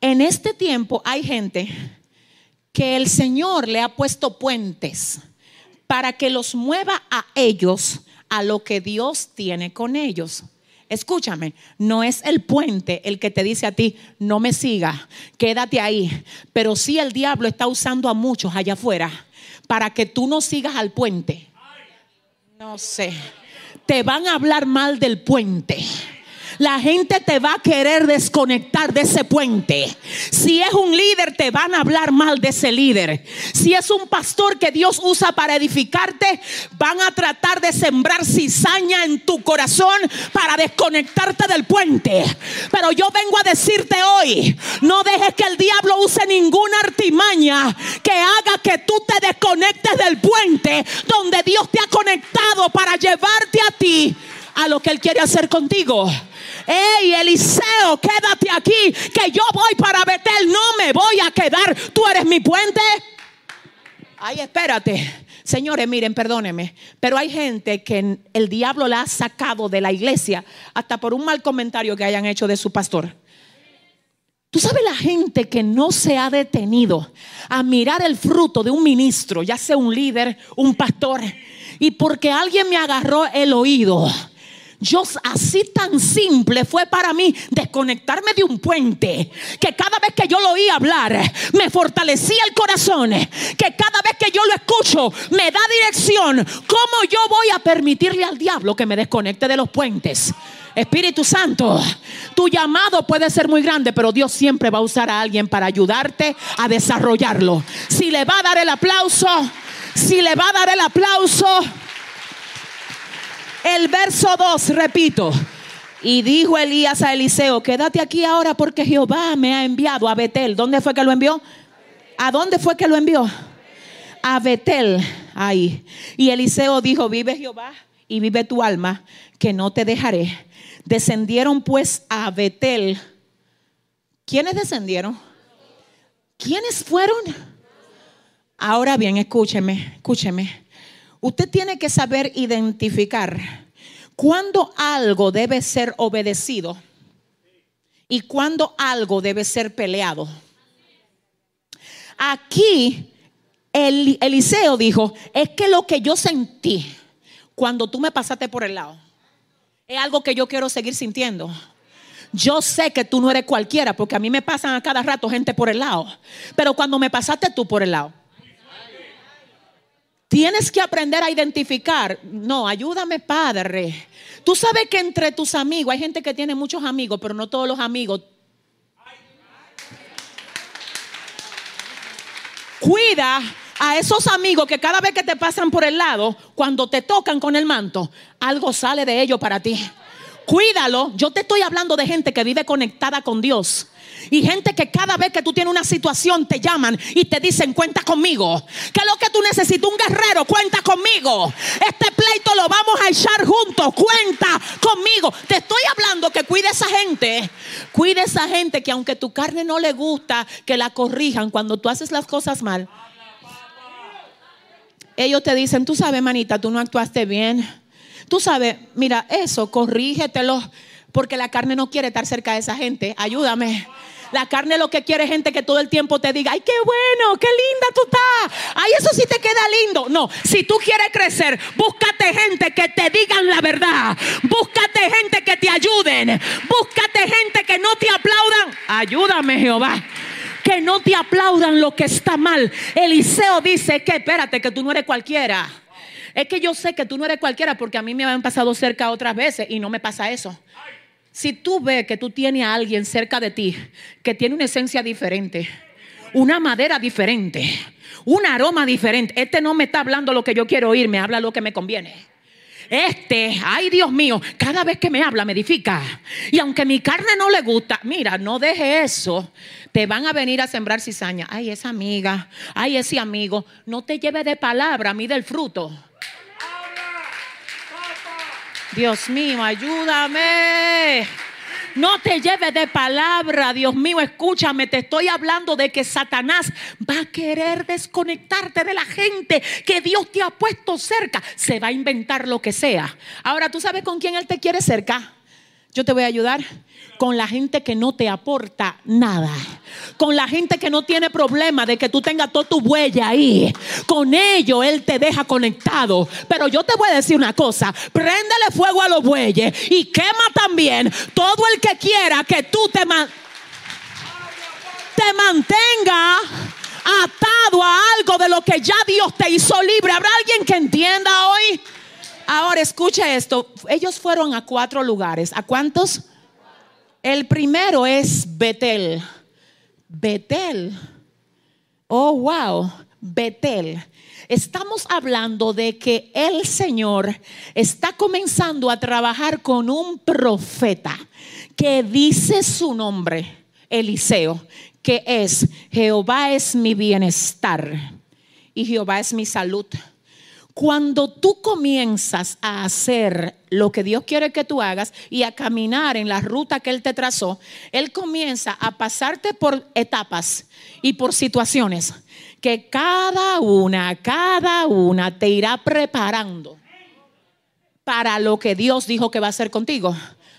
Speaker 1: En este tiempo hay gente que el Señor le ha puesto puentes para que los mueva a ellos a lo que Dios tiene con ellos. Escúchame, no es el puente el que te dice a ti, no me siga, quédate ahí. Pero sí el diablo está usando a muchos allá afuera para que tú no sigas al puente. No sé, te van a hablar mal del puente la gente te va a querer desconectar de ese puente. Si es un líder, te van a hablar mal de ese líder. Si es un pastor que Dios usa para edificarte, van a tratar de sembrar cizaña en tu corazón para desconectarte del puente. Pero yo vengo a decirte hoy, no dejes que el diablo use ninguna artimaña que haga que tú te desconectes del puente donde Dios te ha conectado para llevarte a ti a lo que Él quiere hacer contigo. Hey, Eliseo, quédate aquí, que yo voy para Betel, no me voy a quedar. Tú eres mi puente. Ay, espérate. Señores, miren, perdónenme, pero hay gente que el diablo la ha sacado de la iglesia hasta por un mal comentario que hayan hecho de su pastor. Tú sabes la gente que no se ha detenido a mirar el fruto de un ministro, ya sea un líder, un pastor, y porque alguien me agarró el oído yo así tan simple fue para mí desconectarme de un puente que cada vez que yo lo oí hablar me fortalecía el corazón, que cada vez que yo lo escucho me da dirección. ¿Cómo yo voy a permitirle al diablo que me desconecte de los puentes? Espíritu Santo, tu llamado puede ser muy grande, pero Dios siempre va a usar a alguien para ayudarte a desarrollarlo. Si le va a dar el aplauso, si le va a dar el aplauso, el verso 2, repito. Y dijo Elías a Eliseo, quédate aquí ahora porque Jehová me ha enviado a Betel. ¿Dónde fue que lo envió? ¿A dónde fue que lo envió? A Betel, ahí. Y Eliseo dijo, vive Jehová y vive tu alma, que no te dejaré. Descendieron pues a Betel. ¿Quiénes descendieron? ¿Quiénes fueron? Ahora bien, escúcheme, escúcheme. Usted tiene que saber identificar cuándo algo debe ser obedecido y cuándo algo debe ser peleado. Aquí Eliseo dijo, es que lo que yo sentí cuando tú me pasaste por el lado es algo que yo quiero seguir sintiendo. Yo sé que tú no eres cualquiera porque a mí me pasan a cada rato gente por el lado, pero cuando me pasaste tú por el lado, Tienes que aprender a identificar. No, ayúdame, Padre. Tú sabes que entre tus amigos hay gente que tiene muchos amigos, pero no todos los amigos. Cuida a esos amigos que cada vez que te pasan por el lado, cuando te tocan con el manto, algo sale de ellos para ti. Cuídalo. Yo te estoy hablando de gente que vive conectada con Dios. Y gente que cada vez que tú tienes una situación te llaman y te dicen, cuenta conmigo. ¿Qué es lo que tú necesitas? Un guerrero, cuenta conmigo. Este pleito lo vamos a echar juntos, cuenta conmigo. Te estoy hablando que cuide a esa gente. Cuide a esa gente que aunque tu carne no le gusta, que la corrijan cuando tú haces las cosas mal. Ellos te dicen, tú sabes, manita, tú no actuaste bien. Tú sabes, mira, eso, corrígetelo porque la carne no quiere estar cerca de esa gente. Ayúdame. La carne lo que quiere es gente que todo el tiempo te diga, ay, qué bueno, qué linda tú estás. Ay, eso sí te queda lindo. No, si tú quieres crecer, búscate gente que te digan la verdad. Búscate gente que te ayuden. Búscate gente que no te aplaudan. Ayúdame, Jehová que no te aplaudan lo que está mal. Eliseo dice que espérate, que tú no eres cualquiera. Es que yo sé que tú no eres cualquiera porque a mí me han pasado cerca otras veces y no me pasa eso. Si tú ves que tú tienes a alguien cerca de ti que tiene una esencia diferente, una madera diferente, un aroma diferente, este no me está hablando lo que yo quiero oír, me habla lo que me conviene. Este, ay Dios mío, cada vez que me habla me edifica. Y aunque mi carne no le gusta, mira, no deje eso. Te van a venir a sembrar cizaña. Ay, esa amiga, ay, ese amigo. No te lleve de palabra, a mí del fruto. Dios mío, ayúdame. No te lleves de palabra, Dios mío, escúchame, te estoy hablando de que Satanás va a querer desconectarte de la gente que Dios te ha puesto cerca. Se va a inventar lo que sea. Ahora, ¿tú sabes con quién Él te quiere cerca? Yo te voy a ayudar con la gente que no te aporta nada. Con la gente que no tiene problema de que tú tengas toda tu huella ahí. Con ello Él te deja conectado. Pero yo te voy a decir una cosa. Préndele fuego a los bueyes y quema también todo el que quiera que tú te, te mantenga atado a algo de lo que ya Dios te hizo libre. ¿Habrá alguien que entienda hoy? Ahora escucha esto. Ellos fueron a cuatro lugares. ¿A cuántos? El primero es Betel. Betel. Oh, wow. Betel. Estamos hablando de que el Señor está comenzando a trabajar con un profeta que dice su nombre, Eliseo, que es Jehová es mi bienestar y Jehová es mi salud. Cuando tú comienzas a hacer lo que Dios quiere que tú hagas y a caminar en la ruta que Él te trazó, Él comienza a pasarte por etapas y por situaciones que cada una, cada una te irá preparando para lo que Dios dijo que va a hacer contigo.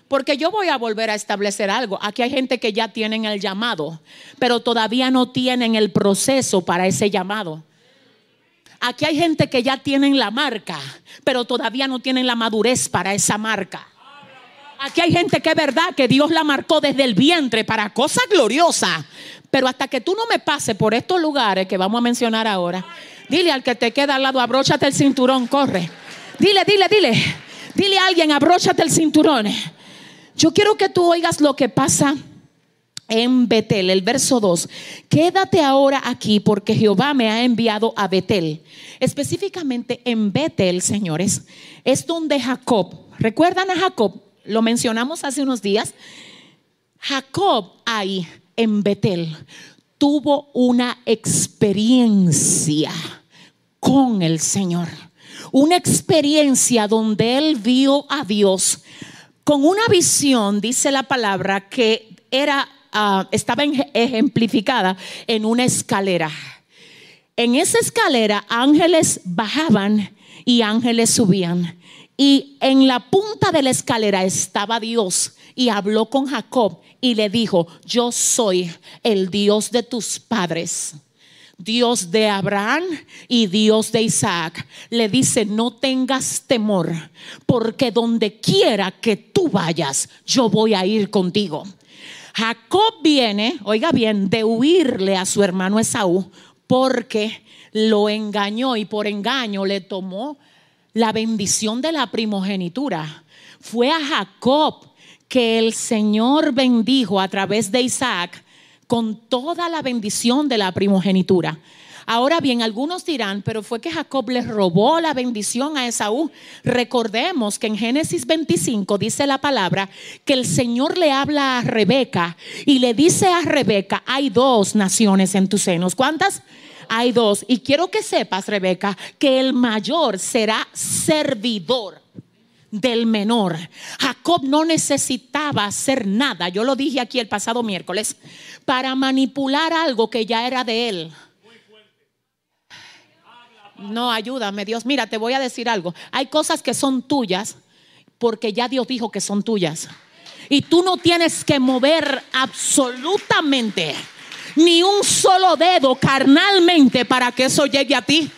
Speaker 1: Porque yo voy a volver a establecer algo. Aquí hay gente que ya tienen el llamado, pero todavía no tienen el proceso para ese llamado. Aquí hay gente que ya tienen la marca, pero todavía no tienen la madurez para esa marca. Aquí hay gente que es verdad que Dios la marcó desde el vientre para cosas gloriosas. Pero hasta que tú no me pases por estos lugares que vamos a mencionar ahora, dile al que te queda al lado, abróchate el cinturón, corre. Dile, dile, dile. Dile a alguien, abróchate el cinturón. Yo quiero que tú oigas lo que pasa en Betel, el verso 2. Quédate ahora aquí porque Jehová me ha enviado a Betel. Específicamente en Betel, señores, es donde Jacob, ¿recuerdan a Jacob? Lo mencionamos hace unos días. Jacob ahí en Betel tuvo una experiencia con el Señor. Una experiencia donde él vio a Dios con una visión, dice la palabra, que era Ah, estaba ejemplificada en una escalera. En esa escalera ángeles bajaban y ángeles subían. Y en la punta de la escalera estaba Dios y habló con Jacob y le dijo, yo soy el Dios de tus padres. Dios de Abraham y Dios de Isaac. Le dice, no tengas temor, porque donde quiera que tú vayas, yo voy a ir contigo. Jacob viene, oiga bien, de huirle a su hermano Esaú porque lo engañó y por engaño le tomó la bendición de la primogenitura. Fue a Jacob que el Señor bendijo a través de Isaac con toda la bendición de la primogenitura. Ahora bien, algunos dirán, pero fue que Jacob le robó la bendición a Esaú. Recordemos que en Génesis 25 dice la palabra que el Señor le habla a Rebeca y le dice a Rebeca, hay dos naciones en tus senos. ¿Cuántas? Hay dos. Y quiero que sepas, Rebeca, que el mayor será servidor del menor. Jacob no necesitaba hacer nada, yo lo dije aquí el pasado miércoles, para manipular algo que ya era de él. No, ayúdame Dios. Mira, te voy a decir algo. Hay cosas que son tuyas porque ya Dios dijo que son tuyas. Y tú no tienes que mover absolutamente ni un solo dedo carnalmente para que eso llegue a ti.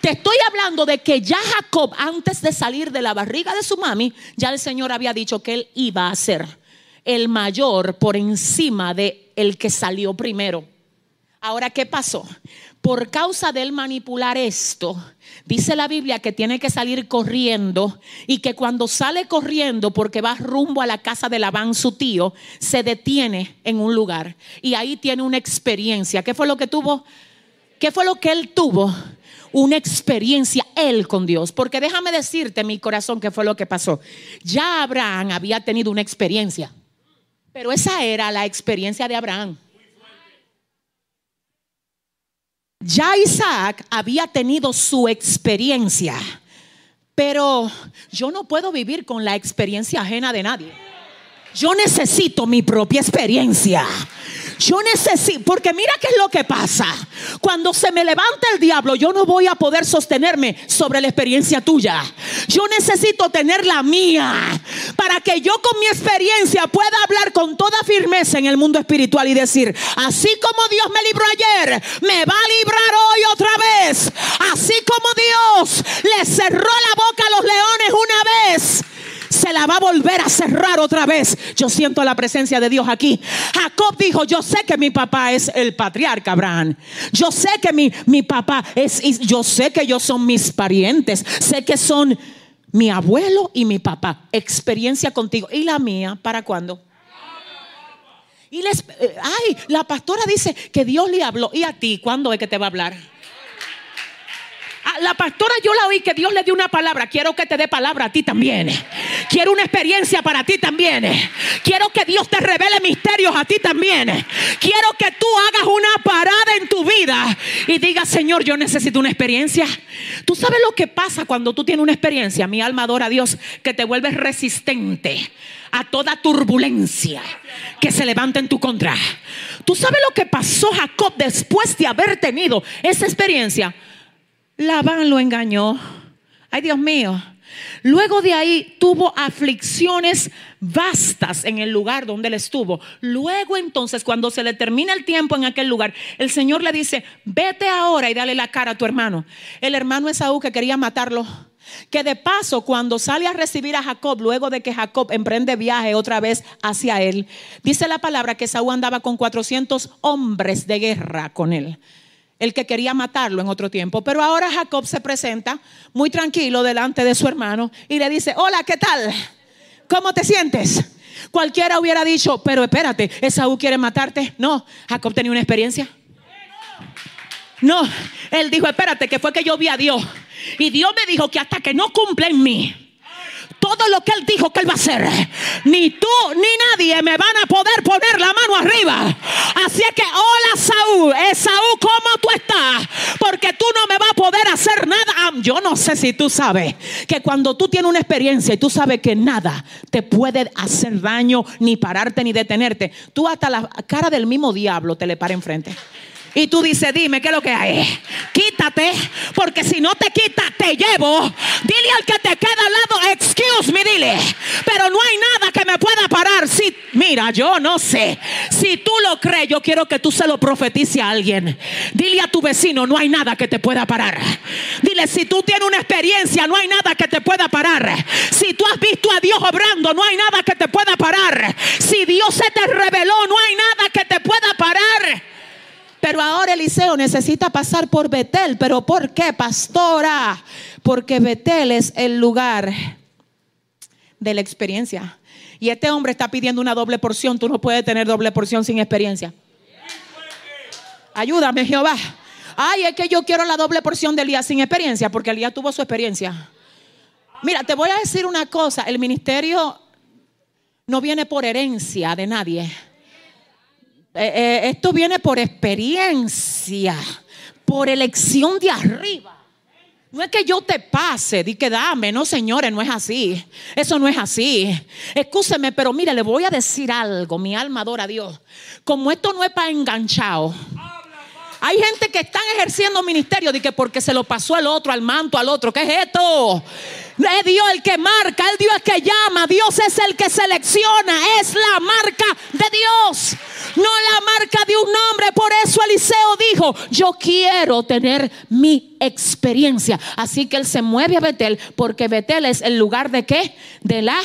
Speaker 1: Te estoy hablando de que ya Jacob, antes de salir de la barriga de su mami, ya el Señor había dicho que él iba a ser el mayor por encima de el que salió primero. Ahora, ¿qué pasó? Por causa de él manipular esto, dice la Biblia que tiene que salir corriendo y que cuando sale corriendo porque va rumbo a la casa de Labán, su tío, se detiene en un lugar y ahí tiene una experiencia. ¿Qué fue lo que tuvo? ¿Qué fue lo que él tuvo? Una experiencia él con Dios. Porque déjame decirte, mi corazón, qué fue lo que pasó. Ya Abraham había tenido una experiencia, pero esa era la experiencia de Abraham. Ya Isaac había tenido su experiencia, pero yo no puedo vivir con la experiencia ajena de nadie. Yo necesito mi propia experiencia. Yo necesito, porque mira qué es lo que pasa. Cuando se me levanta el diablo, yo no voy a poder sostenerme sobre la experiencia tuya. Yo necesito tener la mía para que yo con mi experiencia pueda hablar con toda firmeza en el mundo espiritual y decir, así como Dios me libró ayer, me va a librar hoy otra vez. Así como Dios le cerró la boca a los leones una vez se la va a volver a cerrar otra vez. Yo siento la presencia de Dios aquí. Jacob dijo, yo sé que mi papá es el patriarca Abraham. Yo sé que mi, mi papá es, yo sé que ellos son mis parientes. Sé que son mi abuelo y mi papá. Experiencia contigo. ¿Y la mía? ¿Para cuándo? Y les, eh, ay, la pastora dice que Dios le habló. ¿Y a ti cuándo es que te va a hablar? La pastora yo la oí que Dios le dio una palabra. Quiero que te dé palabra a ti también. Quiero una experiencia para ti también. Quiero que Dios te revele misterios a ti también. Quiero que tú hagas una parada en tu vida y digas, Señor, yo necesito una experiencia. Tú sabes lo que pasa cuando tú tienes una experiencia. Mi alma adora a Dios que te vuelves resistente a toda turbulencia que se levanta en tu contra. Tú sabes lo que pasó Jacob después de haber tenido esa experiencia. Labán lo engañó. Ay, Dios mío. Luego de ahí tuvo aflicciones vastas en el lugar donde él estuvo. Luego entonces, cuando se le termina el tiempo en aquel lugar, el Señor le dice, vete ahora y dale la cara a tu hermano. El hermano Esaú que quería matarlo. Que de paso, cuando sale a recibir a Jacob, luego de que Jacob emprende viaje otra vez hacia él, dice la palabra que Esaú andaba con 400 hombres de guerra con él el que quería matarlo en otro tiempo. Pero ahora Jacob se presenta muy tranquilo delante de su hermano y le dice, hola, ¿qué tal? ¿Cómo te sientes? Cualquiera hubiera dicho, pero espérate, Esaú quiere matarte. No, Jacob tenía una experiencia. No, él dijo, espérate, que fue que yo vi a Dios. Y Dios me dijo que hasta que no cumple en mí, todo lo que Él dijo que Él va a hacer, ni tú ni nadie me van a poder poner la mano arriba. Así es que, hola Saúl, Esaú, ¿cómo tú estás? Porque tú no me vas a poder hacer nada. Yo no sé si tú sabes que cuando tú tienes una experiencia y tú sabes que nada te puede hacer daño, ni pararte, ni detenerte, tú hasta la cara del mismo diablo te le para enfrente. Y tú dices, dime, ¿qué es lo que hay? Quítate, porque si no te quitas, te llevo. Dile al que te queda al lado, excuse me, dile. Pero no hay nada que me pueda parar. Si, mira, yo no sé. Si tú lo crees, yo quiero que tú se lo profetice a alguien. Dile a tu vecino, no hay nada que te pueda parar. Dile, si tú tienes una experiencia, no hay nada que te pueda parar. Si tú has visto a Dios obrando, no hay nada que te pueda parar. Si Dios se te reveló, no hay nada que te pueda parar. Pero ahora Eliseo necesita pasar por Betel. ¿Pero por qué, pastora? Porque Betel es el lugar de la experiencia. Y este hombre está pidiendo una doble porción. Tú no puedes tener doble porción sin experiencia. Ayúdame, Jehová. Ay, es que yo quiero la doble porción del día sin experiencia, porque Elías tuvo su experiencia. Mira, te voy a decir una cosa. El ministerio no viene por herencia de nadie. Eh, eh, esto viene por experiencia, por elección de arriba. No es que yo te pase, di que dame, no señores, no es así. Eso no es así. Escúcheme, pero mire, le voy a decir algo, mi alma adora a Dios. Como esto no es para enganchado. Hay gente que están ejerciendo ministerio de que porque se lo pasó al otro, al manto, al otro. ¿Qué es esto? Es Dios el que marca, es Dios el que llama, Dios es el que selecciona, es la marca de Dios, no la marca de un hombre. Por eso Eliseo dijo, yo quiero tener mi experiencia. Así que él se mueve a Betel, porque Betel es el lugar de qué? De la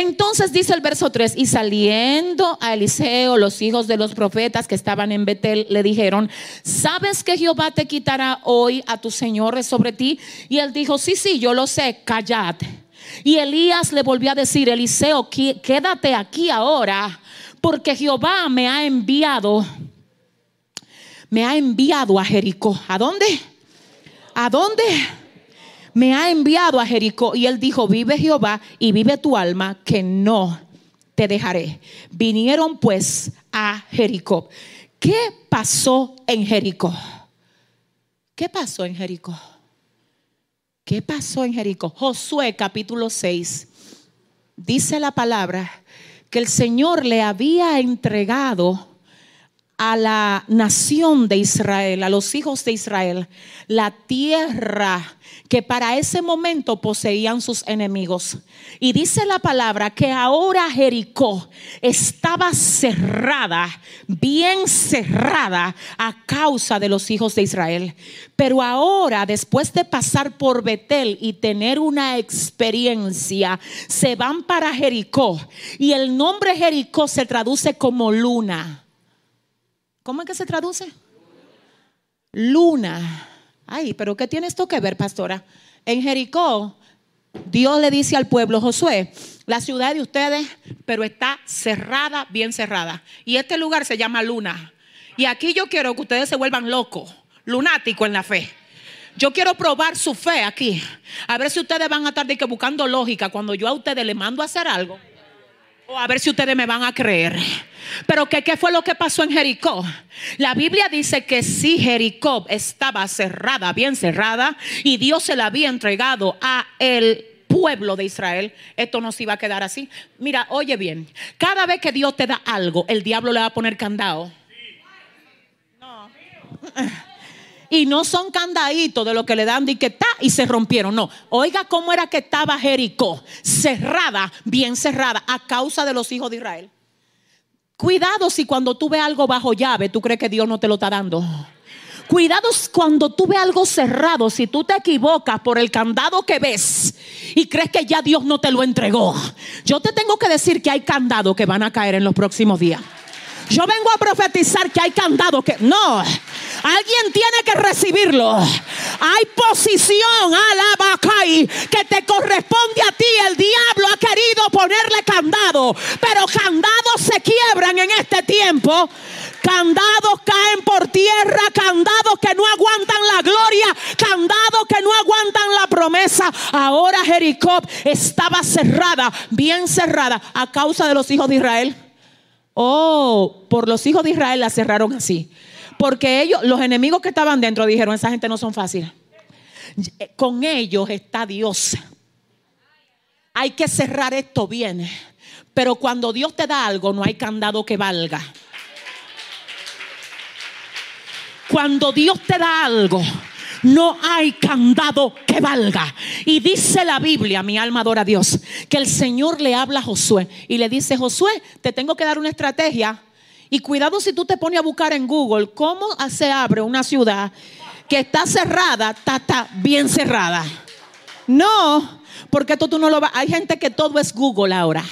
Speaker 1: entonces dice el verso 3, y saliendo a Eliseo, los hijos de los profetas que estaban en Betel le dijeron, ¿sabes que Jehová te quitará hoy a tus señores sobre ti? Y él dijo, sí, sí, yo lo sé, callad. Y Elías le volvió a decir, Eliseo, quédate aquí ahora, porque Jehová me ha enviado, me ha enviado a Jericó. ¿A dónde? ¿A dónde? Me ha enviado a Jericó. Y él dijo, vive Jehová y vive tu alma, que no te dejaré. Vinieron pues a Jericó. ¿Qué pasó en Jericó? ¿Qué pasó en Jericó? ¿Qué pasó en Jericó? Josué capítulo 6. Dice la palabra que el Señor le había entregado a la nación de Israel, a los hijos de Israel, la tierra que para ese momento poseían sus enemigos. Y dice la palabra que ahora Jericó estaba cerrada, bien cerrada a causa de los hijos de Israel. Pero ahora, después de pasar por Betel y tener una experiencia, se van para Jericó. Y el nombre Jericó se traduce como luna. ¿Cómo es que se traduce? Luna. Ay, pero ¿qué tiene esto que ver, pastora? En Jericó, Dios le dice al pueblo, Josué, la ciudad de ustedes, pero está cerrada, bien cerrada. Y este lugar se llama Luna. Y aquí yo quiero que ustedes se vuelvan locos, lunáticos en la fe. Yo quiero probar su fe aquí. A ver si ustedes van a estar buscando lógica cuando yo a ustedes les mando a hacer algo. O a ver si ustedes me van a creer. Pero que, ¿qué fue lo que pasó en Jericó? La Biblia dice que si Jericó estaba cerrada, bien cerrada, y Dios se la había entregado a el pueblo de Israel, esto no se iba a quedar así. Mira, oye bien, cada vez que Dios te da algo, el diablo le va a poner candado. No. (laughs) Y no son candaditos de lo que le dan y que está y se rompieron. No, oiga cómo era que estaba Jericó, cerrada, bien cerrada, a causa de los hijos de Israel. Cuidado si cuando tú ves algo bajo llave, tú crees que Dios no te lo está dando. Cuidado cuando tú ves algo cerrado, si tú te equivocas por el candado que ves y crees que ya Dios no te lo entregó. Yo te tengo que decir que hay candados que van a caer en los próximos días. Yo vengo a profetizar que hay candados que no. Alguien tiene que recibirlo. Hay posición, alabacay, que te corresponde a ti. El diablo ha querido ponerle candado, pero candados se quiebran en este tiempo. Candados caen por tierra, candados que no aguantan la gloria, candados que no aguantan la promesa. Ahora Jericó estaba cerrada, bien cerrada, a causa de los hijos de Israel. Oh, por los hijos de Israel la cerraron así. Porque ellos, los enemigos que estaban dentro dijeron, esa gente no son fáciles. Con ellos está Dios. Hay que cerrar esto bien. Pero cuando Dios te da algo, no hay candado que valga. Cuando Dios te da algo, no hay candado que valga. Y dice la Biblia, mi alma adora a Dios, que el Señor le habla a Josué y le dice, Josué, te tengo que dar una estrategia. Y cuidado si tú te pones a buscar en Google cómo se abre una ciudad que está cerrada, está, bien cerrada. No, porque esto tú no lo vas. Hay gente que todo es Google ahora.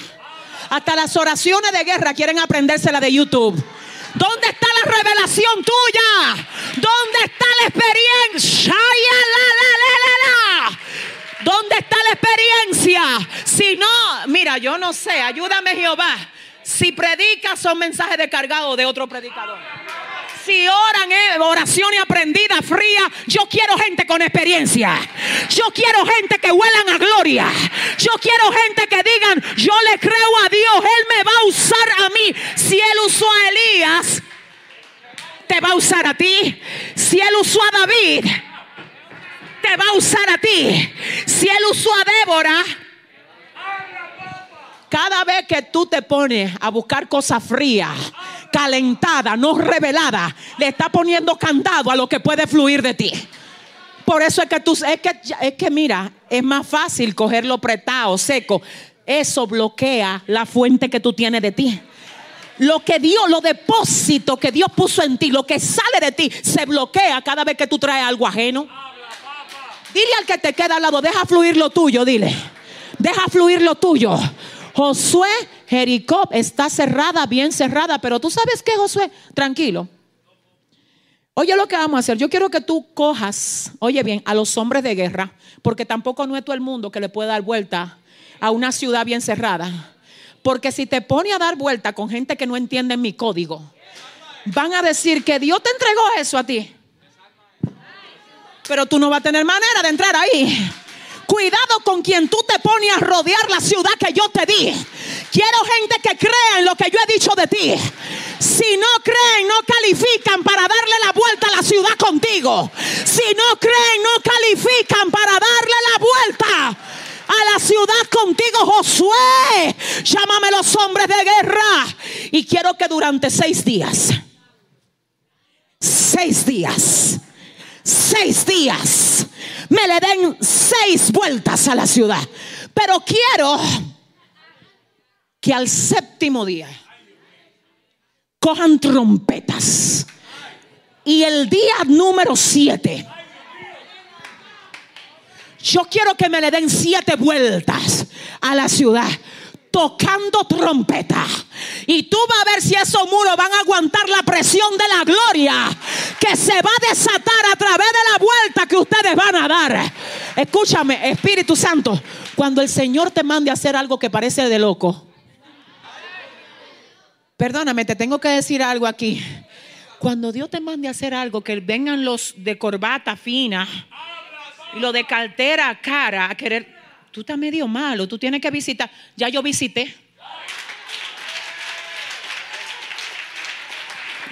Speaker 1: Hasta las oraciones de guerra quieren aprendérsela de YouTube. ¿Dónde está la revelación tuya? ¿Dónde está la experiencia? ¿Dónde está la experiencia? Si no, mira, yo no sé, ayúdame Jehová. Si predicas son mensajes descargados de otro predicador. Si oran eh, oraciones aprendidas, fría, yo quiero gente con experiencia. Yo quiero gente que huelan a gloria. Yo quiero gente que digan, yo le creo a Dios, Él me va a usar a mí. Si Él usó a Elías, te va a usar a ti. Si Él usó a David, te va a usar a ti. Si Él usó a Débora, cada vez que tú te pones a buscar cosas frías, calentada, no revelada, le está poniendo candado a lo que puede fluir de ti. Por eso es que tú, es que, es que mira, es más fácil cogerlo pretado, seco. Eso bloquea la fuente que tú tienes de ti. Lo que Dios, lo depósito que Dios puso en ti, lo que sale de ti, se bloquea cada vez que tú traes algo ajeno. Dile al que te queda al lado, deja fluir lo tuyo, dile. Deja fluir lo tuyo. Josué, Jericó está cerrada, bien cerrada, pero tú sabes que Josué, tranquilo. Oye lo que vamos a hacer. Yo quiero que tú cojas, oye bien, a los hombres de guerra, porque tampoco no es todo el mundo que le puede dar vuelta a una ciudad bien cerrada. Porque si te pone a dar vuelta con gente que no entiende mi código, van a decir que Dios te entregó eso a ti. Pero tú no vas a tener manera de entrar ahí. Cuidado con quien tú te pones a rodear la ciudad que yo te di. Quiero gente que crea en lo que yo he dicho de ti. Si no creen, no califican para darle la vuelta a la ciudad contigo. Si no creen, no califican para darle la vuelta a la ciudad contigo, Josué. Llámame los hombres de guerra. Y quiero que durante seis días, seis días, seis días, me le den seis vueltas a la ciudad. Pero quiero que al séptimo día cojan trompetas. Y el día número siete yo quiero que me le den siete vueltas a la ciudad tocando trompeta. Y tú vas a ver si esos muros van a aguantar la presión de la gloria que se va a desatar a través de la vuelta que ustedes van a dar. Escúchame, Espíritu Santo, cuando el Señor te mande a hacer algo que parece de loco. Perdóname, te tengo que decir algo aquí. Cuando Dios te mande a hacer algo, que vengan los de corbata fina y lo de cartera cara a querer, tú estás medio malo, tú tienes que visitar. Ya yo visité.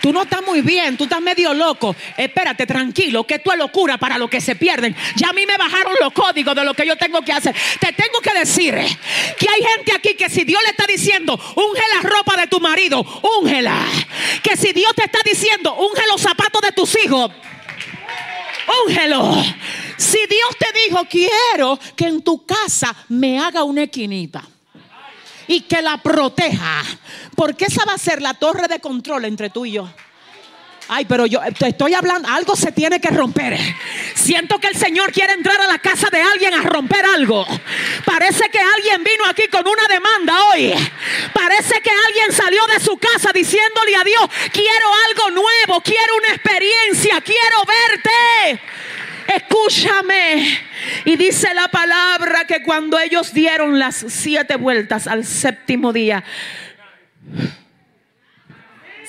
Speaker 1: Tú no estás muy bien, tú estás medio loco. Espérate, tranquilo, que esto es locura para los que se pierden. Ya a mí me bajaron los códigos de lo que yo tengo que hacer. Te tengo que decir que hay gente aquí que si Dios le está diciendo, unge la ropa de tu marido, úngela. Que si Dios te está diciendo, unge los zapatos de tus hijos, úngelo. Si Dios te dijo, quiero que en tu casa me haga una esquinita y que la proteja, porque esa va a ser la torre de control entre tú y yo. Ay, pero yo te estoy hablando, algo se tiene que romper. Siento que el Señor quiere entrar a la casa de alguien a romper algo. Parece que alguien vino aquí con una demanda hoy. Parece que alguien salió de su casa diciéndole a Dios, quiero algo nuevo, quiero una experiencia, quiero verte. Escúchame. Y dice la palabra que cuando ellos dieron las siete vueltas al séptimo día,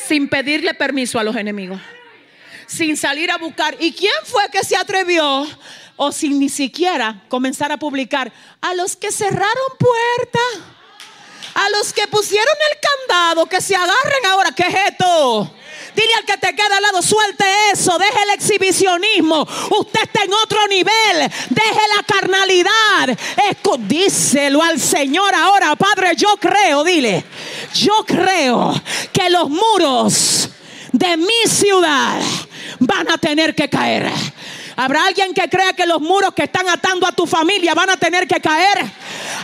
Speaker 1: sin pedirle permiso a los enemigos, sin salir a buscar. ¿Y quién fue que se atrevió? O sin ni siquiera comenzar a publicar a los que cerraron puertas, a los que pusieron el candado, que se agarren ahora. ¿Qué es esto? Dile al que te queda al lado, suelte eso, deje el exhibicionismo. Usted está en otro nivel, deje la carnalidad. díselo al Señor ahora, Padre, yo creo, dile, yo creo que los muros de mi ciudad van a tener que caer. Habrá alguien que crea que los muros que están atando a tu familia van a tener que caer.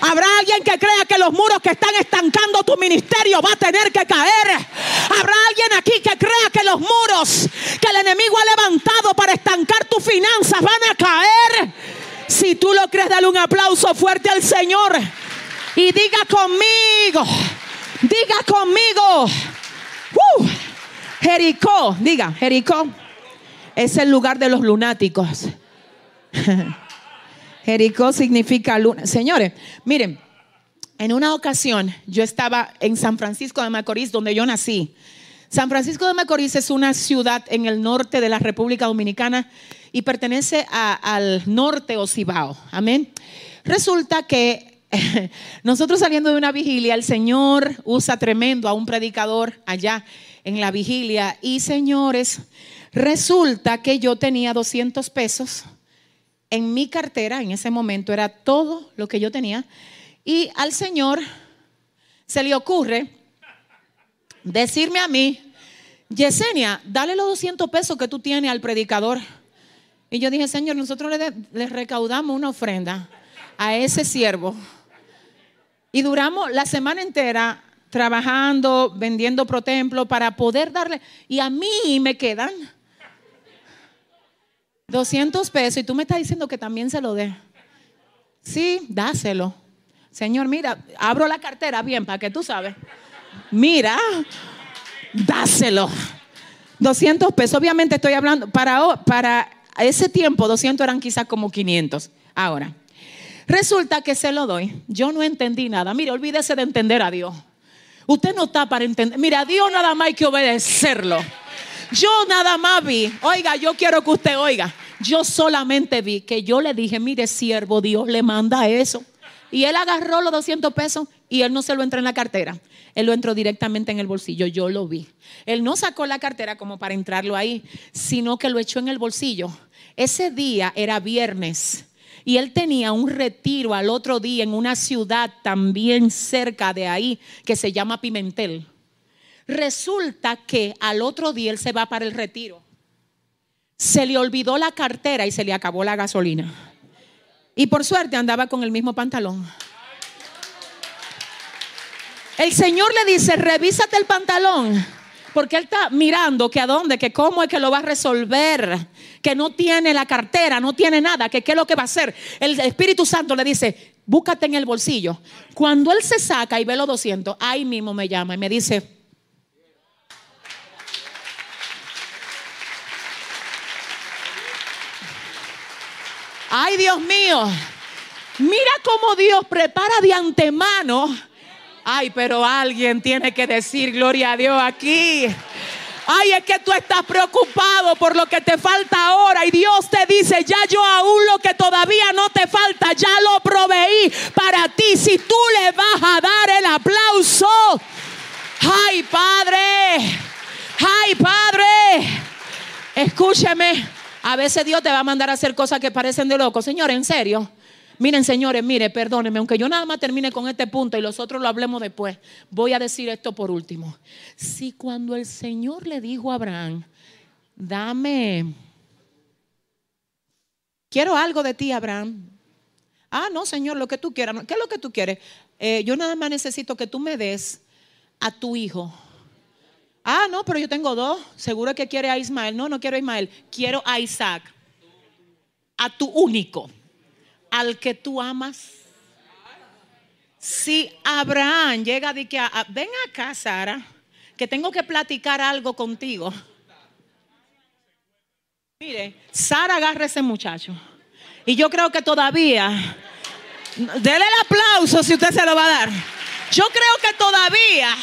Speaker 1: Habrá alguien que crea que los muros que están estancando tu ministerio va a tener que caer. Habrá alguien aquí que crea que los muros que el enemigo ha levantado para estancar tus finanzas van a caer. Si tú lo crees, dale un aplauso fuerte al Señor. Y diga conmigo, diga conmigo. Uh, Jericó, diga, Jericó es el lugar de los lunáticos. (laughs) Jericó significa luna. Señores, miren, en una ocasión yo estaba en San Francisco de Macorís, donde yo nací. San Francisco de Macorís es una ciudad en el norte de la República Dominicana y pertenece al norte o Cibao. Amén. Resulta que (laughs) nosotros saliendo de una vigilia, el Señor usa tremendo a un predicador allá en la vigilia. Y señores, Resulta que yo tenía 200 pesos en mi cartera, en ese momento era todo lo que yo tenía, y al Señor se le ocurre decirme a mí, Yesenia, dale los 200 pesos que tú tienes al predicador. Y yo dije, Señor, nosotros le, le recaudamos una ofrenda
Speaker 2: a ese siervo. Y duramos la semana entera trabajando, vendiendo pro templo para poder darle. Y a mí me quedan 200 pesos y tú me estás diciendo que también se lo dé. Sí, dáselo. Señor, mira, abro la cartera bien para que tú sabes. Mira, dáselo. 200 pesos, obviamente estoy hablando, para, para ese tiempo 200 eran quizás como 500. Ahora, resulta que se lo doy. Yo no entendí nada. Mire, olvídese de entender a Dios. Usted no está para entender. Mira, a Dios nada más hay que obedecerlo. Yo nada más vi, oiga, yo quiero que usted oiga. Yo solamente vi que yo le dije, mire, siervo, Dios le manda eso. Y él agarró los 200 pesos y él no se lo entró en la cartera. Él lo entró directamente en el bolsillo. Yo lo vi. Él no sacó la cartera como para entrarlo ahí, sino que lo echó en el bolsillo. Ese día era viernes. Y él tenía un retiro al otro día en una ciudad también cerca de ahí que se llama Pimentel. Resulta que al otro día él se va para el retiro. Se le olvidó la cartera y se le acabó la gasolina. Y por suerte andaba con el mismo pantalón. El Señor le dice, revísate el pantalón. Porque él está mirando que a dónde, que cómo es que lo va a resolver, que no tiene la cartera, no tiene nada, que qué es lo que va a hacer. El Espíritu Santo le dice, búscate en el bolsillo. Cuando él se saca y ve los 200, ahí mismo me llama y me dice, Ay, Dios mío. Mira cómo Dios prepara de antemano. Ay, pero alguien tiene que decir gloria a Dios aquí. Ay, es que tú estás preocupado por lo que te falta ahora y Dios te dice, ya yo aún lo que todavía no te falta, ya lo proveí para ti. Si tú le vas a dar el aplauso, ay Padre, ay Padre, escúcheme. A veces Dios te va a mandar a hacer cosas que parecen de loco. Señor, en serio. Miren, señores, mire, perdónenme, aunque yo nada más termine con este punto y los otros lo hablemos después, voy a decir esto por último. Si cuando el Señor le dijo a Abraham, dame, quiero algo de ti, Abraham. Ah, no, Señor, lo que tú quieras. ¿Qué es lo que tú quieres? Eh, yo nada más necesito que tú me des a tu hijo. Ah, no, pero yo tengo dos. Seguro que quiere a Ismael. No, no quiero a Ismael. Quiero a Isaac. A tu único. Al que tú amas. Si Abraham llega de que, ven acá, Sara, que tengo que platicar algo contigo. Mire, Sara agarra a ese muchacho. Y yo creo que todavía, dele el aplauso si usted se lo va a dar. Yo creo que todavía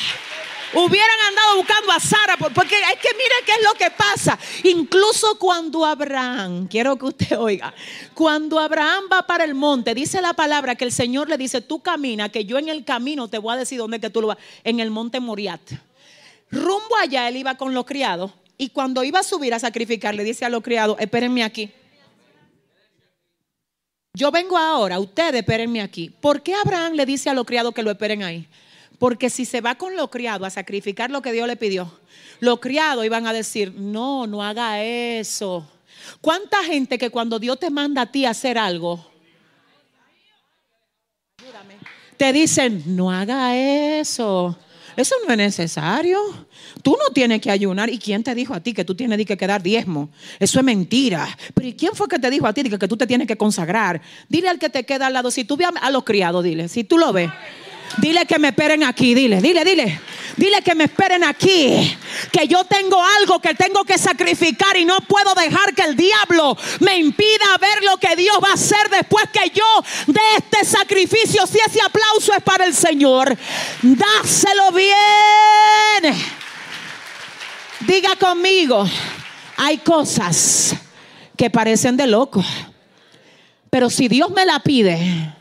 Speaker 2: hubieran andado buscando a Sara, porque es que mire qué es lo que pasa. Incluso cuando Abraham, quiero que usted oiga, cuando Abraham va para el monte, dice la palabra que el Señor le dice, tú camina, que yo en el camino te voy a decir dónde que tú lo vas, en el monte Moriat. Rumbo allá él iba con los criados y cuando iba a subir a sacrificar, le dice a los criados, espérenme aquí. Yo vengo ahora, ustedes espérenme aquí. ¿Por qué Abraham le dice a los criados que lo esperen ahí? Porque si se va con lo criado a sacrificar lo que Dios le pidió, los criados iban a decir, no, no haga eso. ¿Cuánta gente que cuando Dios te manda a ti a hacer algo, te dicen, no haga eso? Eso no es necesario. Tú no tienes que ayunar. ¿Y quién te dijo a ti que tú tienes que quedar diezmo? Eso es mentira. Pero ¿y quién fue que te dijo a ti que, que tú te tienes que consagrar? Dile al que te queda al lado. Si tú ves a los criados, dile. Si tú lo ves. Dile que me esperen aquí, dile, dile, dile. Dile que me esperen aquí. Que yo tengo algo que tengo que sacrificar y no puedo dejar que el diablo me impida ver lo que Dios va a hacer después que yo de este sacrificio. Si ese aplauso es para el Señor, dáselo bien. Diga conmigo, hay cosas que parecen de loco. Pero si Dios me la pide,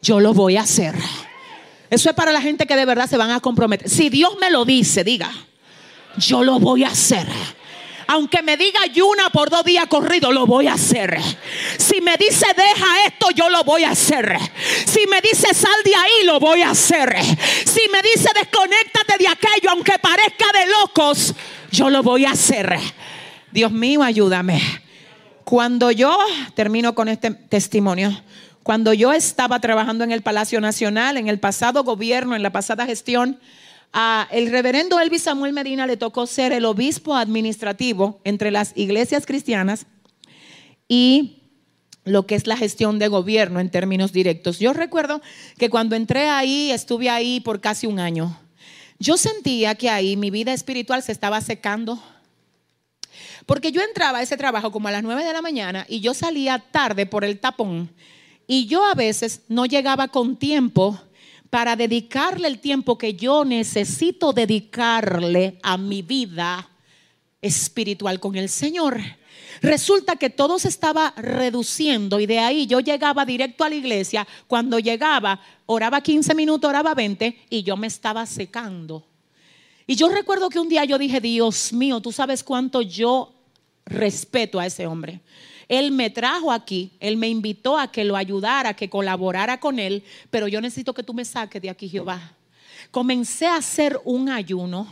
Speaker 2: yo lo voy a hacer. Eso es para la gente que de verdad se van a comprometer. Si Dios me lo dice, diga, yo lo voy a hacer. Aunque me diga ayuna por dos días corrido, lo voy a hacer. Si me dice deja esto, yo lo voy a hacer. Si me dice sal de ahí, lo voy a hacer. Si me dice desconéctate de aquello, aunque parezca de locos, yo lo voy a hacer. Dios mío, ayúdame. Cuando yo termino con este testimonio, cuando yo estaba trabajando en el Palacio Nacional, en el pasado gobierno, en la pasada gestión, a el reverendo Elvis Samuel Medina le tocó ser el obispo administrativo entre las iglesias cristianas y lo que es la gestión de gobierno en términos directos. Yo recuerdo que cuando entré ahí, estuve ahí por casi un año. Yo sentía que ahí mi vida espiritual se estaba secando. Porque yo entraba a ese trabajo como a las 9 de la mañana y yo salía tarde por el tapón. Y yo a veces no llegaba con tiempo para dedicarle el tiempo que yo necesito dedicarle a mi vida espiritual con el Señor. Resulta que todo se estaba reduciendo y de ahí yo llegaba directo a la iglesia. Cuando llegaba, oraba 15 minutos, oraba 20 y yo me estaba secando. Y yo recuerdo que un día yo dije, Dios mío, tú sabes cuánto yo respeto a ese hombre. Él me trajo aquí, él me invitó a que lo ayudara, que colaborara con él, pero yo necesito que tú me saques de aquí, Jehová. Comencé a hacer un ayuno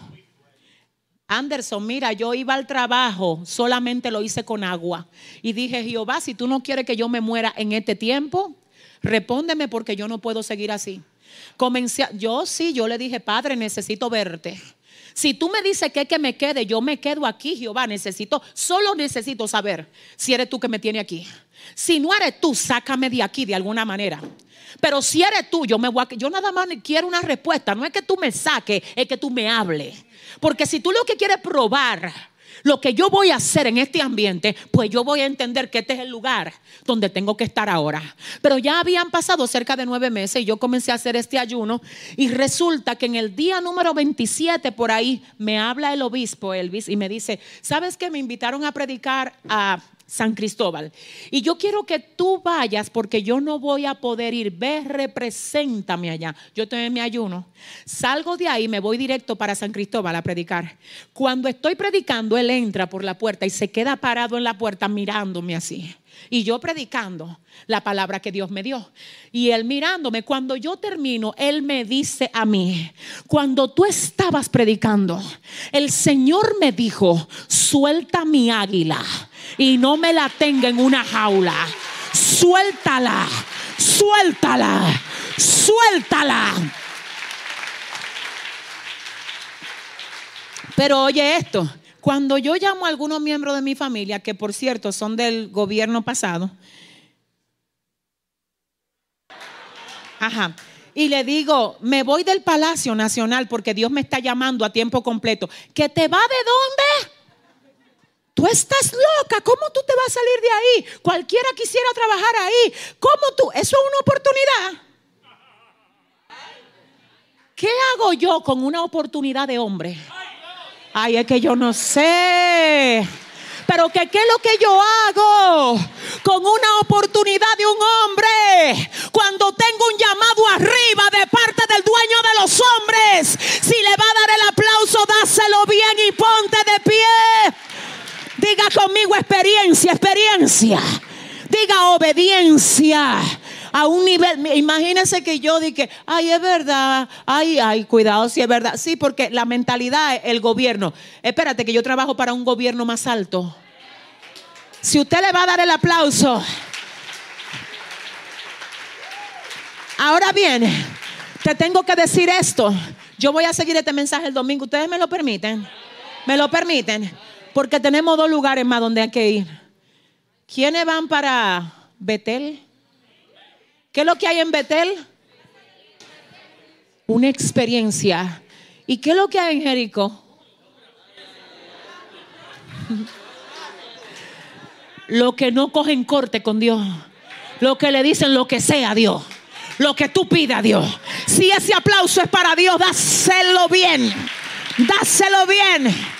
Speaker 2: Anderson, mira, yo iba al trabajo, solamente lo hice con agua. Y dije, Jehová, si tú no quieres que yo me muera en este tiempo, respóndeme porque yo no puedo seguir así. Comencé, yo sí, yo le dije, Padre, necesito verte. Si tú me dices que, que me quede, yo me quedo aquí, Jehová. Necesito, solo necesito saber si eres tú que me tiene aquí. Si no eres tú, sácame de aquí de alguna manera. Pero si eres tú, yo nada más quiero una respuesta. No es que tú me saques, es que tú me hables. Porque si tú lo que quieres probar lo que yo voy a hacer en este ambiente, pues yo voy a entender que este es el lugar donde tengo que estar ahora. Pero ya habían pasado cerca de nueve meses y yo comencé a hacer este ayuno y resulta que en el día número 27 por ahí me habla el obispo Elvis y me dice, ¿sabes que me invitaron a predicar a San Cristóbal. Y yo quiero que tú vayas porque yo no voy a poder ir. Ve, represéntame allá. Yo estoy en mi ayuno. Salgo de ahí, me voy directo para San Cristóbal a predicar. Cuando estoy predicando, él entra por la puerta y se queda parado en la puerta mirándome así. Y yo predicando la palabra que Dios me dio. Y él mirándome, cuando yo termino, él me dice a mí, cuando tú estabas predicando, el Señor me dijo, suelta mi águila y no me la tenga en una jaula. Suéltala, suéltala, suéltala. Pero oye esto, cuando yo llamo a algunos miembros de mi familia, que por cierto son del gobierno pasado, ajá, y le digo, me voy del Palacio Nacional porque Dios me está llamando a tiempo completo, ¿que te va de dónde? Tú estás loca, ¿cómo tú te vas a salir de ahí? Cualquiera quisiera trabajar ahí. ¿Cómo tú? Eso es una oportunidad. ¿Qué hago yo con una oportunidad de hombre? Ay, es que yo no sé. Pero que qué es lo que yo hago con una oportunidad de un hombre cuando tengo un llamado arriba de parte del dueño de los hombres. Si le va a dar el aplauso, dáselo bien y ponte de pie. Diga conmigo experiencia, experiencia. Diga obediencia a un nivel. Imagínense que yo dije, ay, es verdad, ay, ay, cuidado si es verdad. Sí, porque la mentalidad, el gobierno. Espérate, que yo trabajo para un gobierno más alto. Si usted le va a dar el aplauso. Ahora bien, te tengo que decir esto. Yo voy a seguir este mensaje el domingo. ¿Ustedes me lo permiten? ¿Me lo permiten? Porque tenemos dos lugares más donde hay que ir. ¿Quiénes van para Betel? ¿Qué es lo que hay en Betel? Una experiencia. ¿Y qué es lo que hay en Jericó? Lo que no cogen corte con Dios. Lo que le dicen lo que sea Dios. Lo que tú pidas Dios. Si ese aplauso es para Dios, dáselo bien. Dáselo bien.